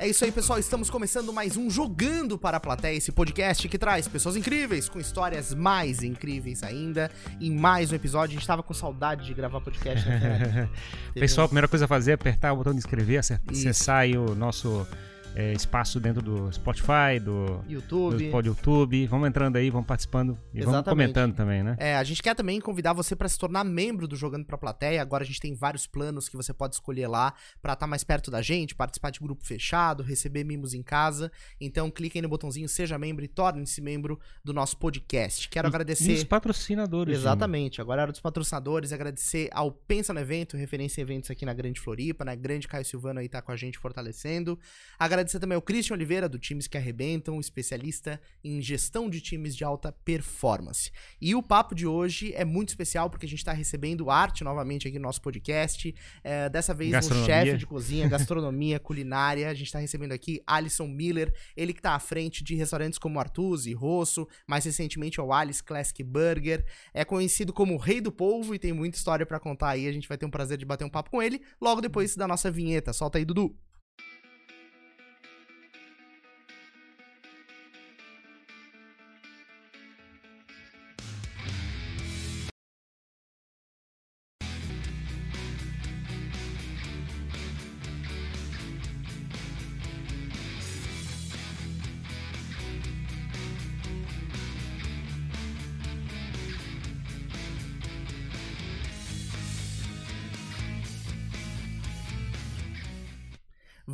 É isso aí, pessoal. Estamos começando mais um Jogando para a Plateia, esse podcast que traz pessoas incríveis com histórias mais incríveis ainda. Em mais um episódio, a gente tava com saudade de gravar podcast. Né, Pessoal, a primeira coisa a fazer é apertar o botão de inscrever, acessar aí o nosso é, espaço dentro do Spotify, do YouTube. do pod YouTube. Vamos entrando aí, vamos participando e vamos Exatamente. comentando também, né? É, a gente quer também convidar você para se tornar membro do Jogando pra Plateia. Agora a gente tem vários planos que você pode escolher lá pra estar mais perto da gente, participar de grupo fechado, receber mimos em casa. Então clique aí no botãozinho seja membro e torne-se membro do nosso podcast. Quero E agradecer os patrocinadores. Exatamente. Agora era dos patrocinadores. Agradecer ao Pensa no Evento, referência em eventos aqui na Grande Floripa, né? Grande Caio Silvano aí tá com a gente fortalecendo. Agradecer também ao Christian Oliveira, do Times que Arrebentam, especialista em gestão de times de alta performance. E o papo de hoje é muito especial porque a gente tá recebendo arte novamente aqui no nosso podcast. É, dessa vez um chefe de cozinha, gastronomia, culinária. A gente tá recebendo aqui Alisson Miller, ele que tá à frente de restaurantes como Artusi, Rosso, mais recentemente o Alice Classic Burger. É conhecido como o Rei do Polvo e tem muita história pra contar aí. A gente vai ter um prazer de bater um papo com ele logo depois da nossa vinheta. Solta aí, Dudu.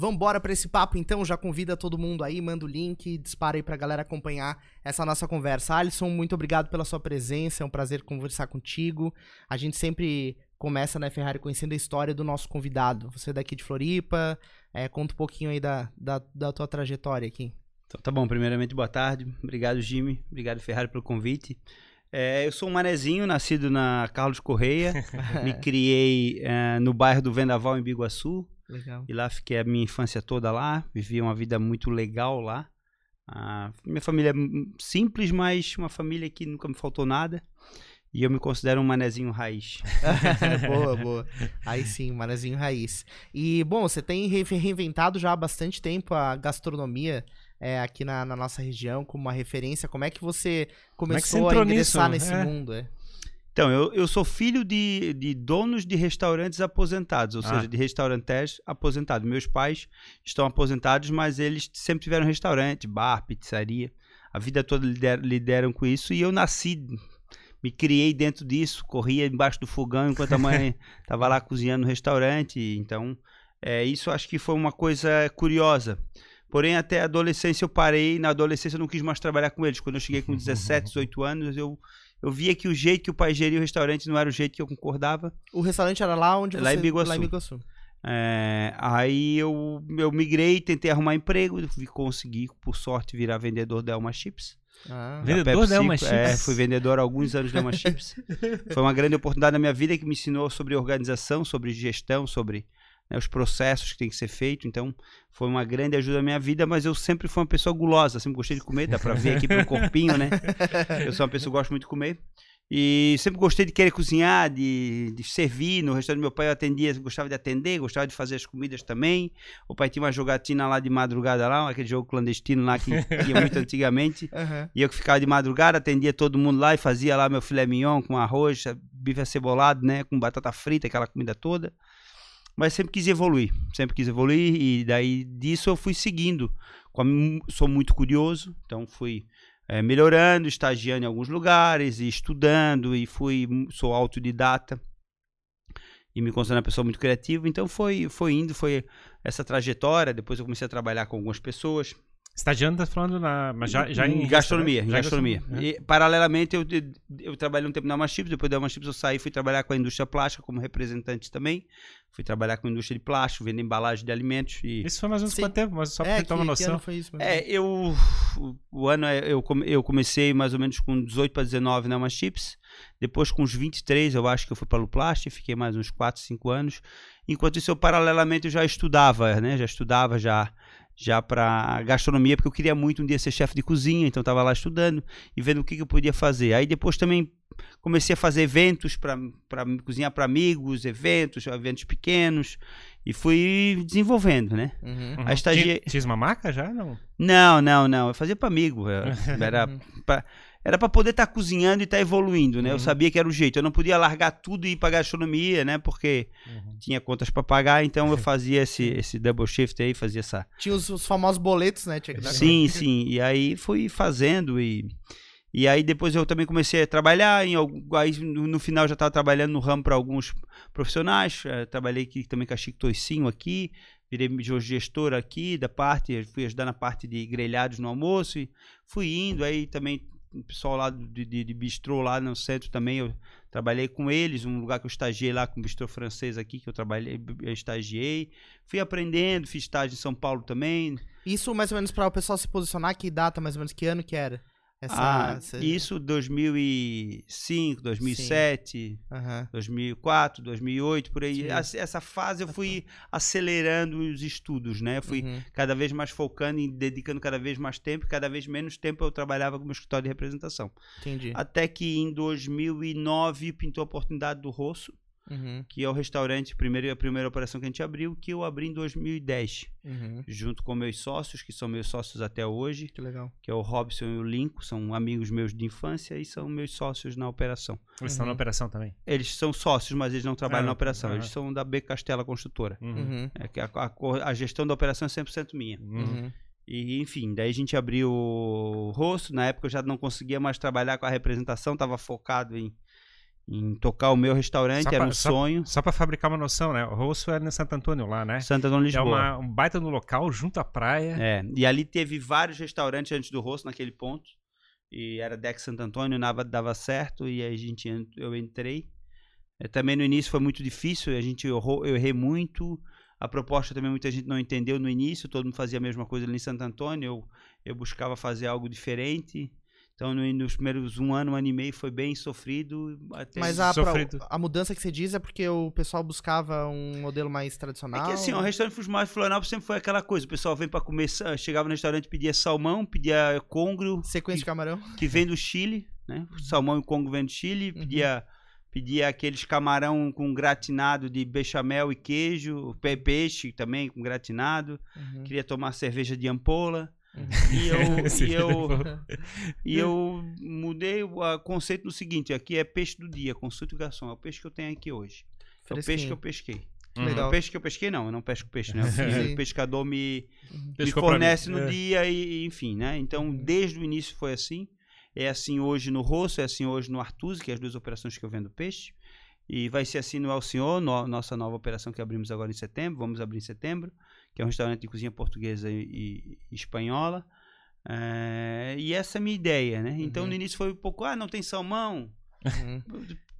Vambora pra esse papo então, já convida todo mundo aí, manda o link, dispara aí pra galera acompanhar essa nossa conversa. Alisson, muito obrigado pela sua presença, é um prazer conversar contigo. A gente sempre começa na Ferrari conhecendo a história do nosso convidado. Você é daqui de Floripa, é, conta um pouquinho aí da, da, da tua trajetória aqui. Então, tá bom, primeiramente, boa tarde. Obrigado, Jimmy. Obrigado, Ferrari, pelo convite. É, eu sou um manezinho, nascido na Carlos Correia. Me criei é, no bairro do Vendaval, em Biguaçu. Legal. E lá fiquei a minha infância toda lá. Vivi uma vida muito legal lá. Ah, minha família é simples, mas uma família que nunca me faltou nada. E eu me considero um manezinho raiz. boa, boa. Aí sim, Manezinho Raiz. E, bom, você tem re- reinventado já há bastante tempo a gastronomia é, aqui na, na nossa região como uma referência. Como é que você é que você começou a entrou ingressar nisso? nesse É. mundo? É? Então, eu, eu sou filho de, de donos de restaurantes aposentados, ou Ah. seja, de restaurantes aposentados. Meus pais estão aposentados, mas eles sempre tiveram restaurante, bar, pizzaria. A vida toda lider, lideram com isso e eu nasci, me criei dentro disso, corria embaixo do fogão enquanto a mãe estava lá cozinhando no restaurante. Então, é, isso acho que foi uma coisa curiosa. Porém, até a adolescência eu parei. Na adolescência eu não quis mais trabalhar com eles. Quando eu cheguei com 17, 18 anos, eu, eu via que o jeito que o pai geria o restaurante não era o jeito que eu concordava. O restaurante era lá onde Lá você... em Biguaçu. Lá em Biguaçu. É, aí eu, eu migrei, tentei arrumar emprego, e consegui, por sorte, virar vendedor da Elma Chips. Ah, Vendedor da Elma É, Chips? fui vendedor há alguns anos da Elma Chips. Foi uma grande oportunidade na minha vida que me ensinou sobre organização, sobre gestão, sobre né, os processos que tem que ser feito. Então, foi uma grande ajuda na minha vida, mas eu sempre fui uma pessoa gulosa, sempre gostei de comer, dá pra ver aqui pelo corpinho, né? Eu sou uma pessoa que gosta muito de comer. E sempre gostei de querer cozinhar, de, de servir. No restaurante do meu pai eu atendia, gostava de atender, gostava de fazer as comidas também. O pai tinha uma jogatina lá de madrugada lá, aquele jogo clandestino lá que tinha muito antigamente. Aham. E eu que ficava de madrugada, atendia todo mundo lá e fazia lá meu filé mignon com arroz, bife acebolado, né? Com batata frita, aquela comida toda. Mas sempre quis evoluir, sempre quis evoluir e daí disso eu fui seguindo. Sou muito curioso, então fui eh, melhorando, estagiando em alguns lugares e estudando e fui, sou autodidata e me considero uma pessoa muito criativa. Então foi, foi indo, foi essa trajetória. Depois eu comecei a trabalhar com algumas pessoas. Estagiando, tá falando na. Mas já, já em. gastronomia, em já gastronomia. E, paralelamente, eu, eu trabalhei um tempo na Machips, depois da Machips eu saí e fui trabalhar com a indústria plástica como representante também. Fui trabalhar com a indústria de plástico, vendo embalagem de alimentos. E, Isso foi mais ou menos Sim. quanto tempo? Mas só pra É, ter uma noção. ano foi isso? mesmo? é, eu. O, ano é- eu, come- eu comecei mais ou menos com 18 para 19 na Machips. Depois, com uns 23, eu acho que eu fui para a Luplast, fiquei mais uns 4, 5 anos. Enquanto isso, eu paralelamente eu já estudava, né? Já estudava já já para gastronomia, porque eu queria muito um dia ser chefe de cozinha, então eu estava lá estudando e vendo o que, que eu podia fazer. Aí depois também comecei a fazer eventos para cozinhar para amigos, eventos, eventos pequenos e fui desenvolvendo, né? Uhum. Uhum. A estagi... Tinha, tinha uma marca já? Não. Não, não, não. Eu fazia para amigo. Era pra, era para poder estar cozinhando e estar evoluindo, né? Eu Uhum. sabia que era o jeito. Eu não podia largar tudo e ir para gastronomia, né? Porque tinha contas para pagar, então eu fazia esse, esse double shift aí, fazia essa. Tinha os, os famosos boletos, né? Tinha que dar Sim, sim. E aí fui fazendo e e aí depois eu também comecei a trabalhar em aí no, final já estava trabalhando no ramo para alguns profissionais. eh, trabalhei aqui também com a Chico Toicinho aqui, virei gestor aqui da parte, fui ajudar na parte de grelhados no almoço e fui indo aí também pessoal lá de, de, de bistrô lá no centro também eu trabalhei com eles, um lugar que eu estagiei lá com bistrô francês aqui que eu trabalhei, eu estagiei, fui aprendendo, fiz estágio em São Paulo também, Isso mais ou menos para o pessoal se posicionar, que data mais ou menos, que ano que era? Essa, ah, essa- isso 2005, 2007, Aham. 2004, 2008, por aí. Essa- Essa fase eu fui acelerando os estudos, né? Eu fui Uhum. cada vez mais focando e dedicando cada vez mais tempo, e cada vez menos tempo eu trabalhava com o meu escritório de representação. Entendi. Até que em 2009 pintou a oportunidade do Rosso, Uhum. que é o restaurante, primeiro, a primeira operação que a gente abriu, que eu abri em 2010, Uhum. junto com meus sócios, que são meus sócios até hoje Que legal. que é o Robson e o Lincoln, são amigos meus de infância e são meus sócios na operação. Eles estão na Uhum. operação também. Eles são sócios, mas eles não trabalham Ah, na operação. ah. Eles são da B Castela Construtora. Uhum. Uhum. É que a, a a gestão da operação é 100% minha. Uhum. Uhum. E, enfim, daí a gente abriu o rosto. Na época eu já não conseguia mais trabalhar com a representação, estava focado em, em tocar o meu restaurante, Só era pra- um só- sonho. Só pra fabricar uma noção, né? O Rosso é no Santo Antônio lá, né? Santa Dona É Lisboa. uma, um baita no local, junto à praia. É, e ali teve vários restaurantes antes do rosto naquele ponto. E era Dex Santo Antônio, nada dava certo, e aí a gente, en- eu entrei. É, também no início foi muito difícil, a gente errou, eu errei muito. A proposta também muita gente não entendeu no início, todo mundo fazia a mesma coisa ali em Santo Antônio, eu, eu buscava fazer algo diferente. Então, no- nos primeiros um ano, um ano e meio foi bem sofrido. Até Mas a, Sofrido. a mudança que você diz é porque o pessoal buscava um modelo mais É tradicional. que assim, o restaurante Fusmar de Florianópolis sempre foi aquela coisa. O pessoal vem pra comer, chegava no restaurante, pedia salmão, pedia congro, Sequência de camarão. que vem do Chile, né? O salmão e o congo vem do Chile, Uhum. pedia, pedia aqueles camarão com gratinado de bechamel e queijo, pe- peixe também com gratinado, Uhum. queria tomar cerveja de ampola. Uhum. E eu, e eu, filho- e eu mudei o conceito no seguinte, aqui é peixe do dia, consulte o garçom, é o peixe que eu tenho aqui hoje. É o peixe que eu pesquei. Uhum. Legal. O peixe que eu pesquei não, eu não pesco peixe, né? O pescador me, me Pescou pra fornece no É. dia e enfim, né? Então, Uhum. desde o início foi assim. É assim hoje no Rosso, é assim hoje no Artusi, que é as duas operações que eu vendo peixe. E vai ser assim no El Senhor, no- nossa nova operação que abrimos agora em setembro, vamos abrir em setembro, que é um restaurante de cozinha portuguesa e, e- espanhola. É, e essa é a minha ideia, né? Então, Uhum. no início foi um pouco, ah, não tem salmão. Uhum.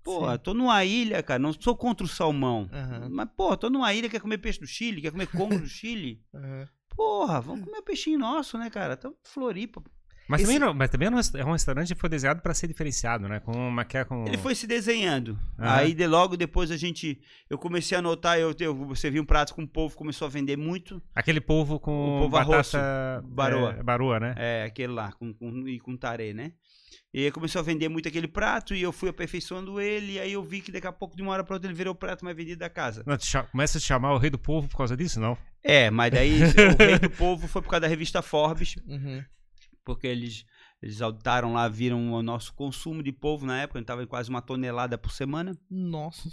Porra, tô numa ilha, cara, não sou contra o salmão. Aham. Mas, porra, tô numa ilha, quer comer peixe do Chile, quer comer congo do Chile. Uhum. Porra, vamos comer peixinho nosso, né, cara? Em Floripa. Mas, Esse- também não, mas também é um é um restaurante que foi desenhado pra ser diferenciado, né? Com uma que é com. Ele foi se desenhando. Aham. Aí, de logo depois, a gente... Eu comecei a notar, eu, eu, você viu um prato com o povo, começou a vender muito. Aquele polvo com O batata arroço, baroa. É, baroa, né? É, aquele lá, com, com, e com tarê, né? E aí começou a vender muito aquele prato e eu fui aperfeiçoando ele. E aí eu vi que daqui a pouco, de uma hora pra outra, ele virou o prato mais vendido da casa. Não, começa a te chamar o rei do povo por causa disso, não? É, mas daí o rei do povo foi por causa da revista Forbes. Uhum. Porque eles eles auditaram lá, viram o nosso consumo de polvo na época, a gente tava em quase uma tonelada por semana, Nossa.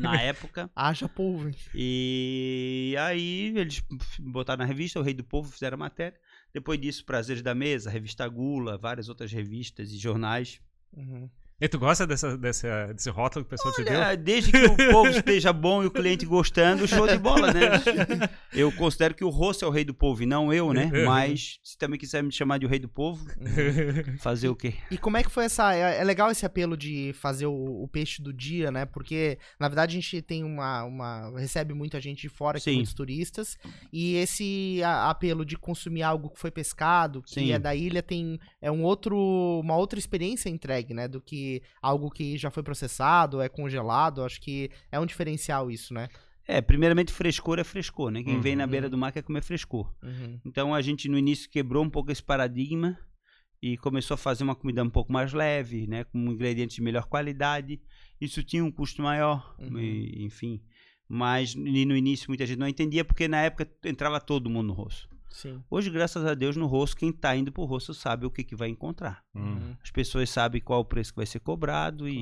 na época. Haja polvo? E aí eles botaram na revista O Rei do Povo, fizeram a matéria. Depois disso, Prazeres da Mesa, Revista Gula, várias outras revistas e jornais. Uhum. E tu gosta dessa, dessa, desse rótulo que o pessoal te deu? Olha, desde que o povo esteja bom e o cliente gostando, show de bola, né? Eu considero que o rosto é o rei do povo e não eu, né? Mas se também quiser me chamar de o rei do povo, fazer o quê? E como é que foi essa. É, é legal esse apelo de fazer o, o peixe do dia, né? Porque, na verdade, a gente tem uma. uma recebe muita gente de fora, Sim. muitos turistas. E esse apelo de consumir algo que foi pescado, que Sim. é da ilha, tem. É um outro, uma outra experiência entregue, né? Do que algo que já foi processado, é congelado. Acho que é um diferencial isso, né? É, primeiramente, frescor é frescor, né? Quem vem na Uhum. beira do mar quer comer frescor. Uhum. Então a gente no início quebrou um pouco esse paradigma e começou a fazer uma comida um pouco mais leve, né, com ingredientes de melhor qualidade. Isso tinha um custo maior, Uhum. e, enfim. Mas no início muita gente não entendia porque na época entrava todo mundo no rosto. Sim. Hoje, graças a Deus, no rosto, quem está indo pro rosto sabe o que, que vai encontrar. Hum. As pessoas sabem qual o preço que vai ser cobrado e,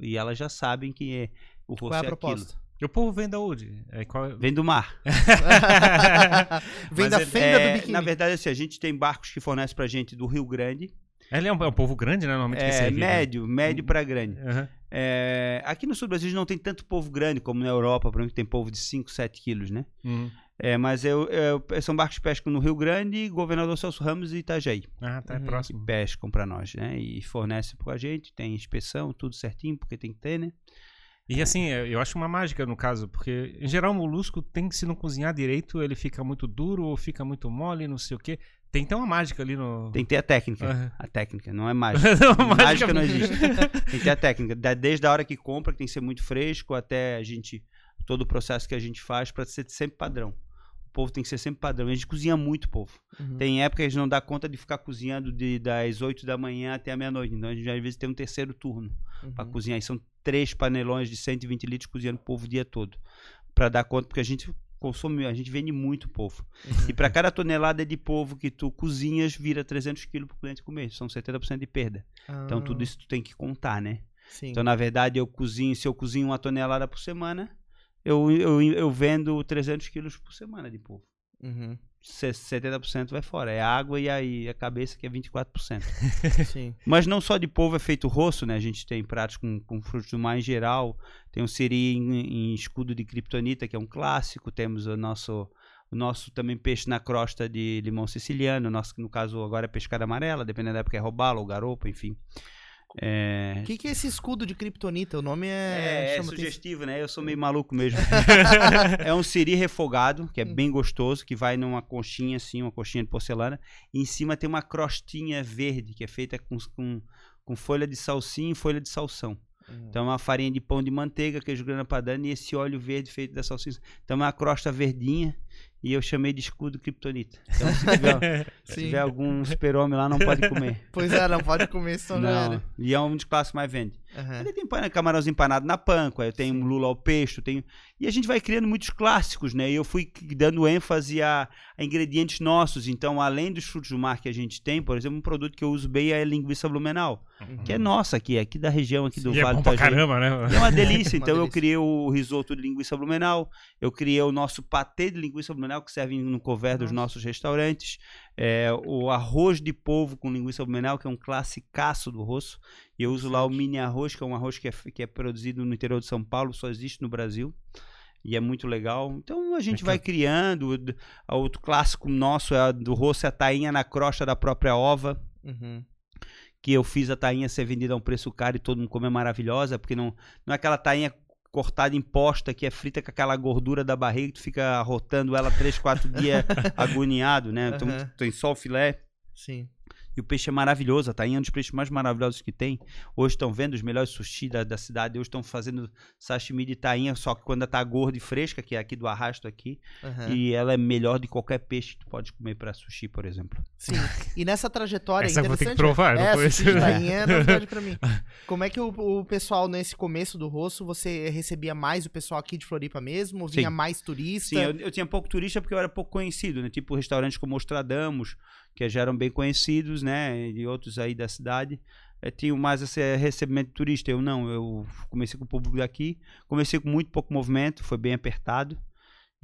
e, e elas já sabem que é, o rosto Qual é a é proposta? aquilo. E o povo vem da onde? É, qual... Vem do mar. Vem Mas da ele- fenda É, do biquíni. na verdade, assim, a gente tem barcos que fornecem pra gente do Rio Grande. Ele é um, é um povo grande, né? Normalmente que É, serve, né? médio, médio para grande. Aham. É, aqui no sul do Brasil não tem tanto povo grande como na Europa, por exemplo, que tem povo de 5, 7 quilos, né? Uhum. É, mas eu, eu- são barcos que pescam no Rio Grande, Governador Celso Ramos e Itajaí. Ah, tá é Uhum. próximo. Pescam pra nós, né? E fornecem pra gente, tem inspeção, tudo certinho, porque tem que ter, né? E assim, é, eu acho uma mágica no caso, porque em geral o molusco tem que se não cozinhar direito, ele fica muito duro ou fica muito mole, não sei o quê. Tem que ter uma mágica ali no. Tem que ter a técnica. Aham. A técnica, não é mágica. Não, mágica não existe. Tem que ter a técnica. Desde a hora que compra, que tem que ser muito fresco, até a gente. Todo o processo que a gente faz para ser sempre padrão. O povo tem que ser sempre padrão. A gente cozinha muito, povo. Uhum. Tem época que a gente não dá conta de ficar cozinhando de, das 8 da manhã até a meia-noite. Então a gente às vezes tem um terceiro turno para Uhum. cozinhar. E são três panelões de 120 litros cozinhando o povo o dia todo. Para dar conta, porque a gente consome, a gente vende muito povo. Uhum. E para cada tonelada de polvo que tu cozinhas, vira 300 quilos pro cliente comer. São 70% de perda. Então tudo Ah, isso tu tem que contar, né? Sim. Então, na verdade, eu cozinho, se eu cozinho uma tonelada por semana, eu, eu, eu vendo 300 quilos por semana de polvo. Uhum. Se- 70% vai fora. É água e aí a cabeça que é 24%. Sim. Mas não só de polvo é feito rosto, né? A gente tem pratos com, com frutos do mar em geral. Tem o siri em, em escudo de kryptonita, que é um clássico. Temos o nosso, o nosso também peixe na crosta de limão siciliano. Nosso, no caso, agora é pescada amarela, dependendo da época é robalo ou garopa, enfim. É, O que, que é esse escudo de Kryptonita? O nome é. é, é sugestivo, né? Eu sou meio maluco mesmo. é um siri refogado, que é bem gostoso, que vai numa conchinha assim, uma conchinha de porcelana. E em cima tem uma crostinha verde, que é feita com, com, com folha de salsinha e folha de salsão. Uhum. Então é uma farinha de pão de manteiga, queijo grana padano e esse óleo verde feito da salsinha. Então é uma crosta verdinha e eu chamei de escudo kryptonita. Então se tiver, se tiver algum super-homem lá, não pode comer. Pois é, não pode comer, senão já Não, era. e é um dos clássicos mais vende. Aham. Ainda tem camarãozinho empanado na panca, eu tenho um lula ao peixe, eu tenho... E a gente vai criando muitos clássicos, né? E eu fui dando ênfase a, a ingredientes nossos. Então, além dos frutos do mar que a gente tem, por exemplo, um produto que eu uso bem é a linguiça blumenau, que é nossa aqui, aqui da região aqui do E é Vale bom do Itajaí. caramba, né? É uma delícia. Uma Então eu delícia. criei o risoto de linguiça blumenau, eu criei o nosso patê de linguiça blumenau que serve no couvert dos nossos restaurantes, é, o arroz de polvo com linguiça blumenau que é um classicaço do rosto. E eu uso lá o mini arroz, que é um arroz que é, que é produzido no interior de São Paulo, só existe no Brasil. E é muito legal. Então a gente vai criando. Outro clássico nosso é do rosto, é a tainha na crosta da própria ova Uhum. que eu fiz a tainha ser vendida a um preço caro e todo mundo come é maravilhosa, porque não, não é aquela tainha cortada em posta que é frita com aquela gordura da barriga que tu fica rotando ela 3, 4 dias agoniado, né? Então Aham. tem só o filé Sim. E o peixe é maravilhoso, a tainha é um dos peixes mais maravilhosos que tem. Hoje estão vendo os melhores sushi da, da cidade, hoje estão fazendo sashimi de tainha, só que quando ela tá gorda e fresca, que é aqui do arrasto aqui, Aham. e ela é melhor de qualquer peixe que tu pode comer para sushi, por exemplo. Sim. E nessa trajetória Essa eu vou ter interessante. que provar, não é, conheço. sushi de tainha é novidade pra mim. Como é que o, o pessoal, nesse começo do rosto, você recebia mais o pessoal aqui de Floripa mesmo? Ou Vinha Sim. mais turista? Sim, eu, eu tinha pouco turista porque eu era pouco conhecido, né? Tipo restaurantes como Ostradamus, que já eram bem conhecidos, né? E outros aí da cidade. Tinham mais esse recebimento de turista. Eu não, eu comecei com o público daqui, comecei com muito pouco movimento, foi bem apertado.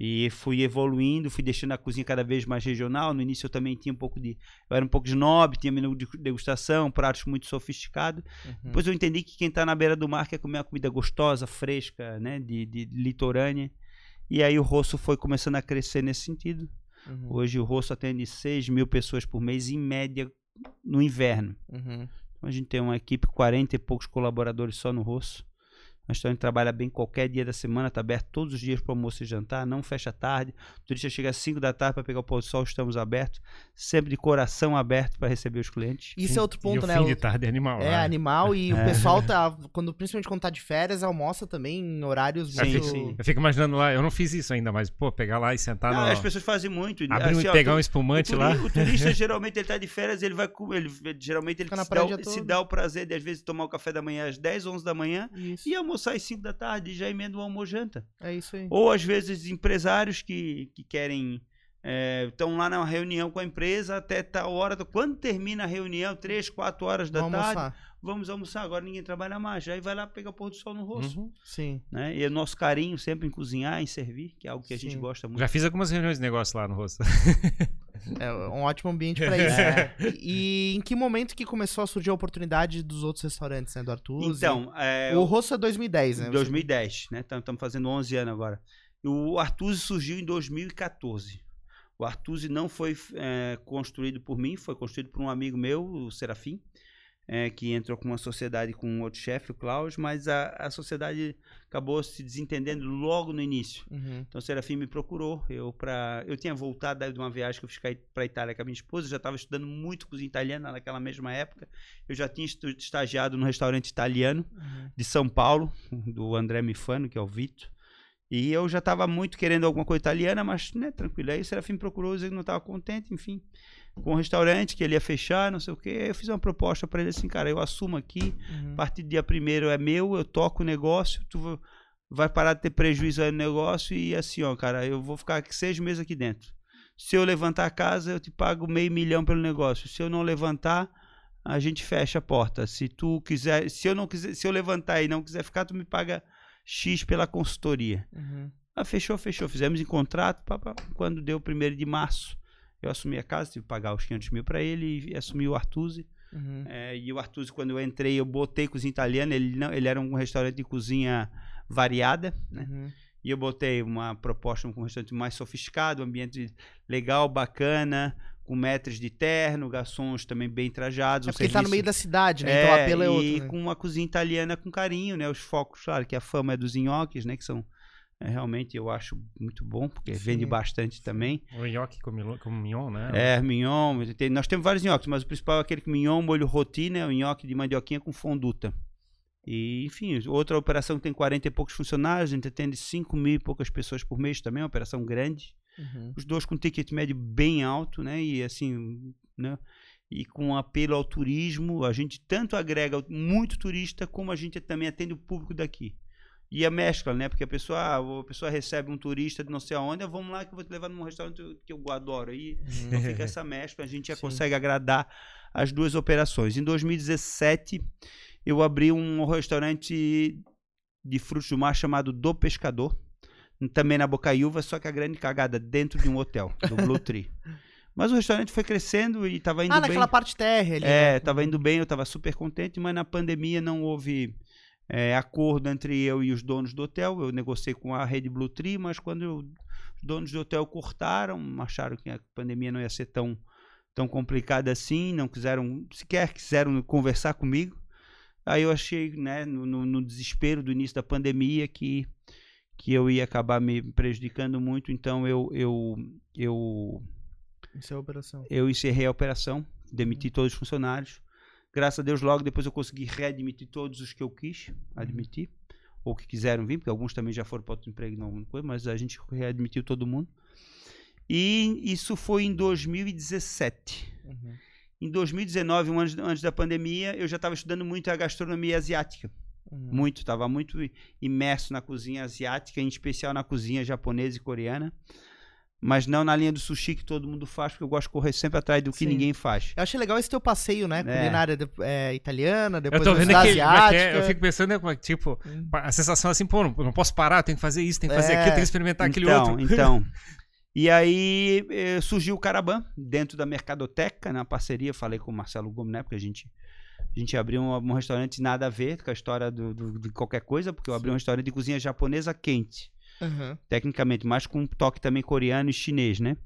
E fui evoluindo, fui deixando a cozinha cada vez mais regional. No início eu também tinha um pouco de. Eu era um pouco de snob, tinha menu de degustação, pratos muito sofisticados. Uhum. Depois eu entendi que quem está na beira do mar quer comer uma comida gostosa, fresca, né? De, de litorânea. E aí o rosto foi começando a crescer nesse sentido. Uhum. Hoje o rosto atende 6 mil pessoas por mês, em média, no inverno. Uhum. Então a gente tem uma equipe, 40 e poucos colaboradores só no rosto. Um restaurante trabalha bem qualquer dia da semana, está aberto todos os dias para almoço e jantar, não fecha tarde. O turista chega às 5 da tarde para pegar o pôr do sol, estamos abertos, sempre de coração aberto para receber os clientes. Isso é outro E ponto, o né? fim O- de tarde é animal. É né? animal e o É. pessoal tá, quando, principalmente quando tá de férias, almoça também em horários Sim, muito... sim. Eu fico imaginando lá, eu não fiz isso ainda, mas, pô, pegar lá e sentar Não, no. as pessoas fazem muito. Abrir assim, e ó, pegar um espumante o, lá. o turista geralmente ele tá de férias, ele vai com- ele geralmente ele se dá, o o- se dá o prazer de às vezes tomar o café da manhã às 10, 11 da manhã Isso, e almoçar às 5 da tarde e já emenda o almoço janta. é isso aí. Ou às vezes empresários que, que querem estão lá na reunião com a empresa até tal hora. Quando termina a reunião, 3, 4 horas da Vamos tarde, almoçar. Vamos almoçar. Agora ninguém trabalha mais. Aí vai lá pegar o pôr do sol no rosto. Uhum. Sim. Né? E o nosso carinho sempre em cozinhar, em servir, que é algo que a gente Sim. gosta muito. Já fiz algumas reuniões de negócio lá no rosto. É um ótimo ambiente pra isso. É. E, em que momento que começou a surgir a oportunidade dos outros restaurantes, né? Do Arthur? Então, é, o Rosso é 2010, né? Em 2010, né? Estamos fazendo 11 anos agora. O Artusi surgiu em 2014. O Artusi não foi é, construído por mim, foi construído por um amigo meu, o Serafim, é, que entrou com uma sociedade com um outro chefe, o Klaus, mas a, a sociedade acabou se desentendendo logo no início. Uhum. Então o Serafim me procurou, eu para eu tinha voltado de uma viagem que eu fiz para a Itália com a minha esposa, eu já estava estudando muito cozinha italiana naquela mesma época. Eu já tinha estagiado no restaurante italiano Uhum. de São Paulo, do André Mifano, que é o Vito. E eu já estava muito querendo alguma coisa italiana, mas né, tranquilo. Aí o Serafim procurou, dizendo que não estava contente, enfim, com o restaurante, que ele ia fechar, não sei o quê. Aí eu fiz uma proposta para ele assim, cara, eu assumo aqui, Uhum. a partir do dia primeiro é meu, eu toco o negócio, tu va- vai parar de ter prejuízo aí no negócio e assim, ó, cara, eu vou ficar seis meses aqui dentro. Se eu levantar a casa, eu te pago meio milhão pelo negócio. Se eu não levantar, a gente fecha a porta. Se tu quiser, se eu não quiser, se eu levantar e não quiser ficar, tu me paga X pela consultoria. Uhum. Ah, fechou, fechou. Fizemos em contrato. pá, pá. Quando deu o primeiro de março, eu assumi a casa, tive que pagar os 500 mil para ele e assumi o Artusi. Uhum. É, e o Artusi, quando eu entrei, eu botei cozinha italiana. Ele, não, ele era um restaurante de cozinha variada, né? Uhum. E eu botei uma proposta com um restaurante mais sofisticado, um ambiente legal, bacana, com metros de terno, garçons também bem trajados. É um tá no meio da cidade, né? então o apelo é e outro. né? com uma cozinha italiana com carinho, né? Os focos, claro, que a fama é dos nhoques, né? Que são é, realmente eu acho muito bom, porque Sim. vende bastante também. O nhoque com, com mignon, né? É, mignon, nós temos vários nhoques, mas o principal é aquele com mignon, molho roti, né? O nhoque de mandioquinha com fonduta. E, enfim, outra operação que tem 40 e poucos funcionários, a gente atende 5 mil e poucas pessoas por mês também, é uma operação grande. Uhum. Os dois com ticket médio bem alto, né? E assim, né? E com apelo ao turismo, a gente tanto agrega muito turista, como a gente também atende o público daqui. E a mescla, né? Porque a pessoa, ah, a pessoa recebe um turista de não sei aonde, ah, vamos lá que eu vou te levar num restaurante que eu adoro. Aí então fica essa mescla, a gente já Sim. consegue agradar as duas operações. Em 2017, eu abri um restaurante de frutos do mar chamado Do Pescador, também na Bocaiúva, só que a grande cagada dentro de um hotel, do Blue Tree. Mas o restaurante foi crescendo e estava indo Ah, bem. naquela parte térrea ali. É, né? estava indo bem, eu estava super contente, mas na pandemia não houve é, acordo entre eu e os donos do hotel. Eu negociei com a rede Blue Tree, mas quando eu- os donos do hotel cortaram, acharam que a pandemia não ia ser tão, tão complicada assim, não quiseram, sequer quiseram conversar comigo. Aí eu achei, né, no, no- no desespero do início da pandemia, que, que eu ia acabar me prejudicando muito, então eu, eu, eu é a operação. eu encerrei a operação, demiti todos os funcionários. Graças a Deus, logo depois eu consegui readmitir todos os que eu quis admitir, ou que quiseram vir, porque alguns também já foram para outro emprego, não coisa, mas a gente readmitiu todo mundo. E isso foi em 2017. Uhum. Em 2019, um ano antes da pandemia, eu já estava estudando muito a gastronomia asiática. Uhum. Muito, estava muito imerso na cozinha asiática, em especial na cozinha japonesa e coreana. Mas não na linha do sushi que todo mundo faz, porque eu gosto de correr sempre atrás do que Sim. ninguém faz. Eu achei legal esse teu passeio, né? É. Culinária de- é, italiana, depois Eu tô vendo é que é, eu fico pensando, né, como é tipo, Hum. a sensação assim, pô, não, não posso parar, tenho que fazer isso, tenho que fazer É. aquilo, tenho que experimentar aquele então, outro. então. E aí eh, surgiu o Caraban dentro da Mercadoteca, na parceria, falei com o Marcelo Gomes, né? Porque a gente, a gente abriu um, um restaurante nada a ver com a história do, do- de qualquer coisa, porque eu abri um restaurante de cozinha japonesa quente. Uhum. tecnicamente, mas com um toque também coreano e chinês, né?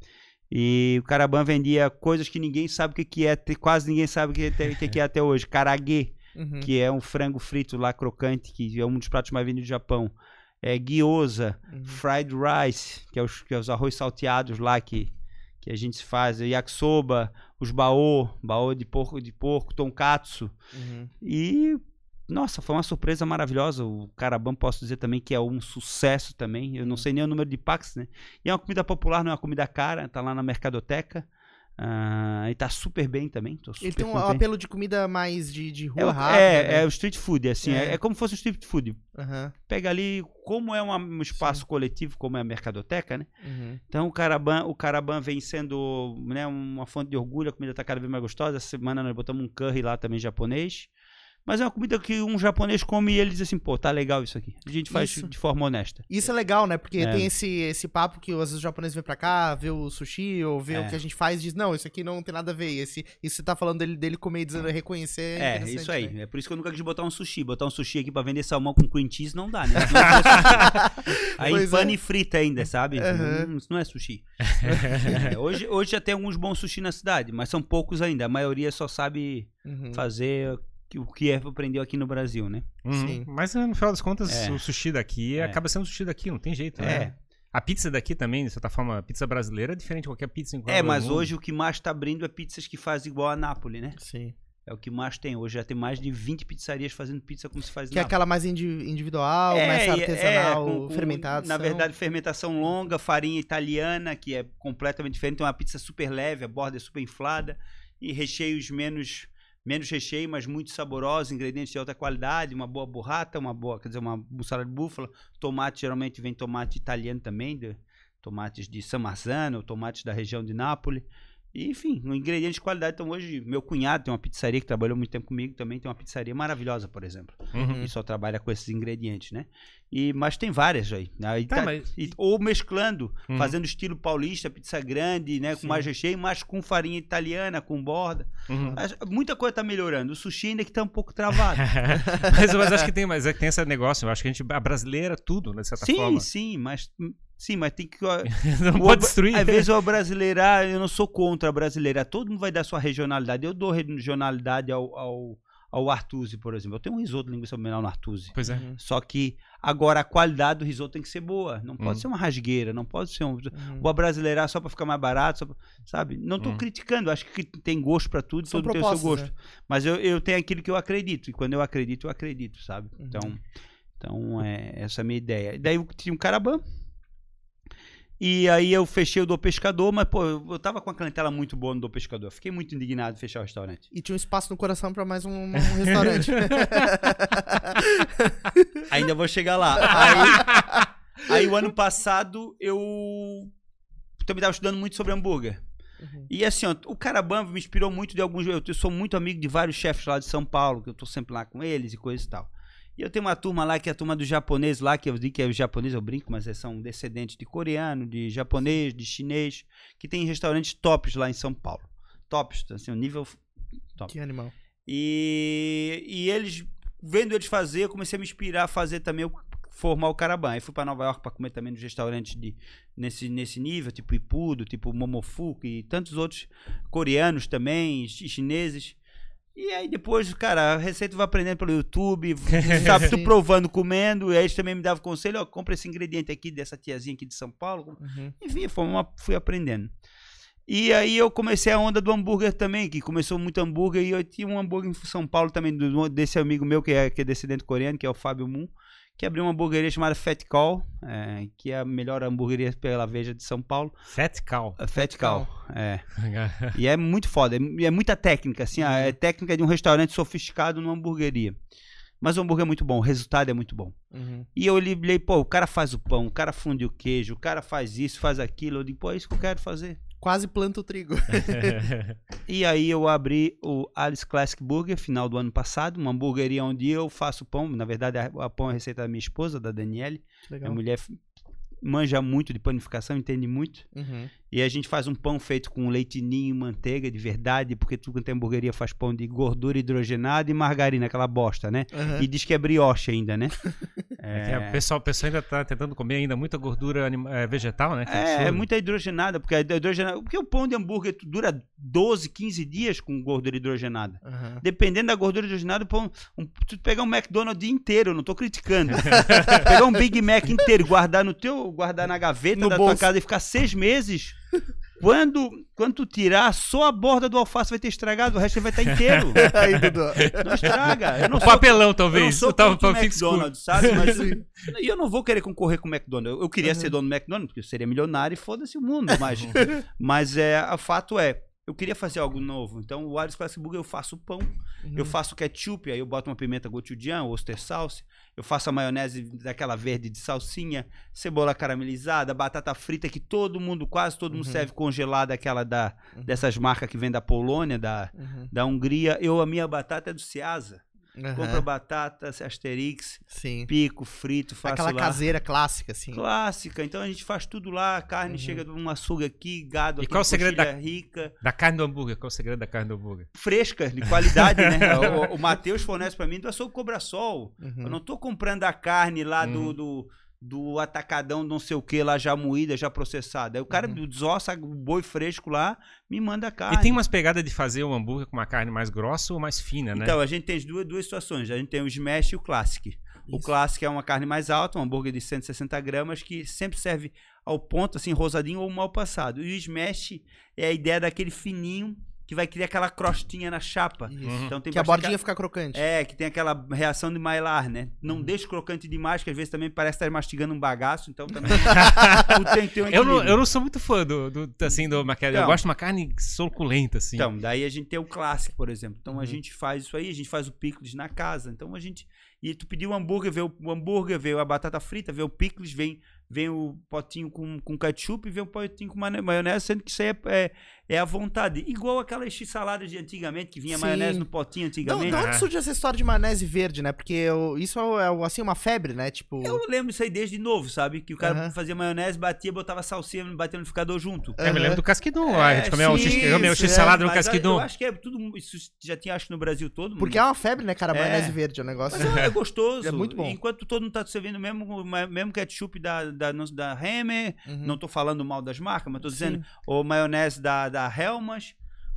E o Caraban vendia coisas que ninguém sabe o que, que é, quase ninguém sabe o que, que, que é até hoje. Karaguê, Uhum. que é um frango frito lá crocante, que é um dos pratos mais vendidos do Japão. É gyoza, Uhum. fried rice, que é os, que é os arroz salteados lá que, que a gente faz, yakisoba, os baô, baô de porco, de porco, tonkatsu. Uhum. E nossa, foi uma surpresa maravilhosa. O Carabam posso dizer também que é um sucesso também. Eu não sei nem o número de packs, né? E é uma comida popular, não é uma comida cara, tá lá na Mercadoteca. Ah, e tá super bem também. Super Ele tem um contente. apelo de comida mais de, de É, rua o- rápida. é, né? é o street food, assim, é. É. é como se fosse o street food. Aham, Pega ali, como é um espaço coletivo, como é a mercadoteca, né? uhum. Então o Caraban, o Caraban vem sendo né, uma fonte de orgulho, a comida tá cada vez mais gostosa. Essa semana nós botamos um curry lá também japonês. Mas é uma comida que um japonês come e ele diz assim, pô, tá legal isso aqui. A gente faz Isso. de forma honesta. Isso é legal, né? Porque É. tem esse, esse papo que às vezes os japoneses vêm pra cá, vê o sushi ou vê É. o que a gente faz e diz, não, isso aqui não tem nada a ver. E Esse, isso você tá falando dele, dele comer e dizendo, reconhecer. É, interessante, isso aí. né? É por isso que eu nunca quis botar um sushi. Botar um sushi aqui pra vender salmão com cream cheese não dá, né? aí Pois pane é. e frita ainda, sabe? Aham. Hum, isso não é sushi. É, hoje, hoje já tem alguns bons sushi na cidade, mas são poucos ainda. A maioria só sabe Uhum. fazer o que é aprendeu aqui no Brasil, né? Uhum. Sim. Mas no final das contas, É. o sushi daqui É. acaba sendo sushi daqui, não tem jeito, né? É. A pizza daqui também, de certa forma, a pizza brasileira é diferente de qualquer pizza em qualquer É, mas mundo. hoje o que mais tá abrindo é pizzas que fazem igual a Nápoles, né? Sim. É o que mais tem. Hoje já tem mais de 20 pizzarias fazendo pizza como se faz Que é na aquela mais indi- individual, É, mais e- artesanal, com- com- fermentada. Na verdade, fermentação longa, farinha italiana, que é completamente diferente. Tem uma pizza super leve, a borda é super inflada. E recheios menos, menos recheio, mas muito saborosos, ingredientes de alta qualidade, uma boa burrata, uma boa, quer dizer, uma mussarela de búfala. Tomate, geralmente vem tomate italiano também, de- tomates de San Marzano, tomates da região de Nápoles. E, enfim, um ingrediente de qualidade. Então, hoje, meu cunhado tem uma pizzaria que trabalhou muito tempo comigo, também tem uma pizzaria maravilhosa, por exemplo Uhum. e só trabalha com esses ingredientes, né? E, mas tem várias aí. aí Tá, mas- e- ou mesclando, Uhum. fazendo estilo paulista, pizza grande, né? Sim. Com mais recheio, mas com farinha italiana, com borda. Uhum. Mas Muita coisa tá melhorando. O sushi ainda que tá um pouco travado. mas, mas acho que tem, mas é que tem esse negócio. Eu acho que a gente, a brasileira, tudo, né, de certa sim, forma. sim, mas sim, mas tem que Não o- pode destruir. Às vezes o brasileirar, eu não sou contra a brasileira. Todo mundo vai dar sua regionalidade. Eu dou regionalidade ao, ao, ao Artusi, por exemplo. Eu tenho um risoto de linguiça blumenau no Artusi. Pois é. Uhum. Só que agora a qualidade do risoto tem que ser boa. Não pode Hum. ser uma rasgueira, não pode ser um. Uhum. Vou brasileirar só pra ficar mais barato, só pra- sabe? Não tô Hum. criticando, acho que tem gosto pra tudo, São todo tem o seu gosto. né? Mas eu, eu tenho aquilo que eu acredito, e quando eu acredito, eu acredito, sabe? Uhum. Então, então é essa é a minha ideia. E daí eu tinha um carabã. E aí eu fechei o do pescador, mas pô, eu tava com uma clientela muito boa no do pescador. Fiquei muito indignado de fechar o restaurante. E tinha um espaço no coração pra mais um, um restaurante. Ainda vou chegar lá. Aí, aí o ano passado eu também estava estudando muito sobre hambúrguer. Uhum. E assim, ó, o Carabamba me inspirou muito de alguns. Eu sou muito amigo de vários chefes lá de São Paulo, que eu tô sempre lá com eles e coisa e tal. E eu tenho uma turma lá que é a turma do japonês lá, que eu digo que é o japonês, eu brinco, mas são descendentes de coreano, de japonês, de chinês, que tem restaurantes tops lá em São Paulo. Tops, assim, um nível top. Que animal. E, e eles, vendo eles fazer, eu comecei a me inspirar a fazer também, formar o Caraban. Aí fui para Nova York para comer também nos restaurantes de, nesse, nesse nível, tipo Ipudo, tipo Momofuku e tantos outros coreanos também, chi- chineses. E aí depois, cara, a receita vai aprendendo pelo YouTube, sabe, tu provando, comendo, e aí eles também me davam conselho, ó, compra esse ingrediente aqui dessa tiazinha aqui de São Paulo, Uhum. enfim, foi uma- fui aprendendo. E aí eu comecei a onda do hambúrguer também, que começou muito hambúrguer, e eu tinha um hambúrguer em São Paulo também, do- desse amigo meu, que é, que é descendente coreano, que é o Fábio Moon, que abriu uma hamburgueria chamada Fat Call, é, que é a melhor hamburgueria pela Veja de São Paulo. Fat cow. A Fat Call, é. E é muito foda, é, é muita técnica, assim, é técnica de um restaurante sofisticado numa hamburgueria. Mas o hambúrguer é muito bom, o resultado é muito bom. Uhum. E eu olhei, pô, o cara faz o pão, o cara funde o queijo, o cara faz isso, faz aquilo. Eu digo, pô, é isso que eu quero fazer. Quase planta o trigo. E aí eu abri o Alice Classic Burger final do ano passado, uma hamburgueria onde eu faço pão. Na verdade, a, a pão é a receita da minha esposa, da Daniele. Legal. Minha mulher manja muito de panificação, entende muito. Uhum. E a gente faz um pão feito com leite ninho manteiga de verdade, porque tudo quanto é hamburgueria faz pão de gordura hidrogenada e margarina, aquela bosta, né? Aham. E diz que é brioche ainda, né? É que o pessoal, o pessoal ainda tá tentando comer ainda muita gordura anima- é, vegetal, né? É, é muita hidrogenada, porque hidrogenada, porque o pão de hambúrguer dura 12, 15 dias com gordura hidrogenada. Aham. Dependendo da gordura hidrogenada, o pão, um, tu pegar um McDonald's dia inteiro, não tô criticando. pegar um Big Mac inteiro, guardar no teu, guardar na gaveta No da bolso. tua casa e ficar seis meses. Quando, quando tu tirar, só a borda do alface vai ter estragado, o resto vai estar inteiro. Aí, Dudu. Não estraga. Eu não O sou papelão, eu não talvez. sou Eu tava contra o. McDonald's, sabe? Mas e eu não vou querer concorrer com o McDonald's. Eu, eu queria ser dono do McDonald's, porque eu seria milionário e foda-se o mundo. Mas, mas é, o fato é, eu queria fazer algo novo. Então, o Ares Classic Burger eu faço pão, eu faço ketchup, aí eu boto uma pimenta gochujang, Oster Sauce, eu faço a maionese daquela verde de salsinha, cebola caramelizada, batata frita que todo mundo, quase todo mundo Uhum. serve congelada, aquela da, Uhum. dessas marcas que vem da Polônia, da, Uhum. da Hungria. Eu, a minha batata é do Ceasa. Aham. Compra batata, Asterix, Sim. pico, frito, faço Aquela lá. caseira clássica, assim. Clássica, então a gente faz tudo lá, a carne Uhum. chega de um açougue aqui, gado E aqui, qual o segredo coxilha rica, Da carne do hambúrguer. Qual o segredo da carne do hambúrguer? fresca, de qualidade, né? O, o Matheus fornece pra mim do açougue Cobra Sol. Uhum. Eu não tô comprando a carne lá Uhum. do, do, do atacadão, não sei o que, lá já moída, já processada. Aí o cara Uhum. desossa o boi fresco lá, me manda a carne. E tem umas pegadas de fazer um hambúrguer com uma carne mais grossa ou mais fina, né? Então, a gente tem as duas, duas situações. A gente tem o smash e o classic. O Isso. Classic é uma carne mais alta, um hambúrguer de 160 gramas, que sempre serve ao ponto, assim, rosadinho ou mal passado. E o Smash é a ideia daquele fininho que vai criar aquela crostinha na chapa. Uhum. Então tem Que a bordinha fica crocante. É, que tem aquela reação de Maillard, né? Não Uhum. deixa crocante demais, que às vezes também parece estar mastigando um bagaço, então também tem que ter um Eu não, eu não sou muito fã do, do assim, do maquete. Eu Então. gosto de uma carne suculenta, assim. Então, daí a gente tem o clássico, por exemplo. Então a Uhum. gente faz isso aí, a gente faz o picles na casa. Então a gente. E tu pediu o hambúrguer, vê o, hambúrguer, vê a batata frita, vê o picles, vem, vem o potinho com, com ketchup e vem o potinho com maionese, sendo que isso aí é, é, é à vontade. Igual aquelas x-saladas de antigamente, que vinha Sim. maionese no potinho Então, antigamente. de onde Ah. surge essa história de maionese verde, né? Porque eu- isso é, é, assim uma febre, né? Tipo. Eu lembro isso aí desde novo, sabe? Que o cara fazia maionese, batia, botava salsinha, batia no liquidificador junto. Eu me lembro do casquidum. É, a gente comeu um X, eu comeu um x-salada é, no mas casquidum. Eu acho que é tudo. Isso já tinha, acho que no Brasil todo. Porque é uma febre, né, cara? É. Maionese verde é um negócio. Mas é, é gostoso. É muito bom. Enquanto todo mundo tá servindo o mesmo, mesmo ketchup da, da, da Hemmer, Uhum. não tô falando mal das marcas, mas tô dizendo, Sim. ou maionese da, da Helmas.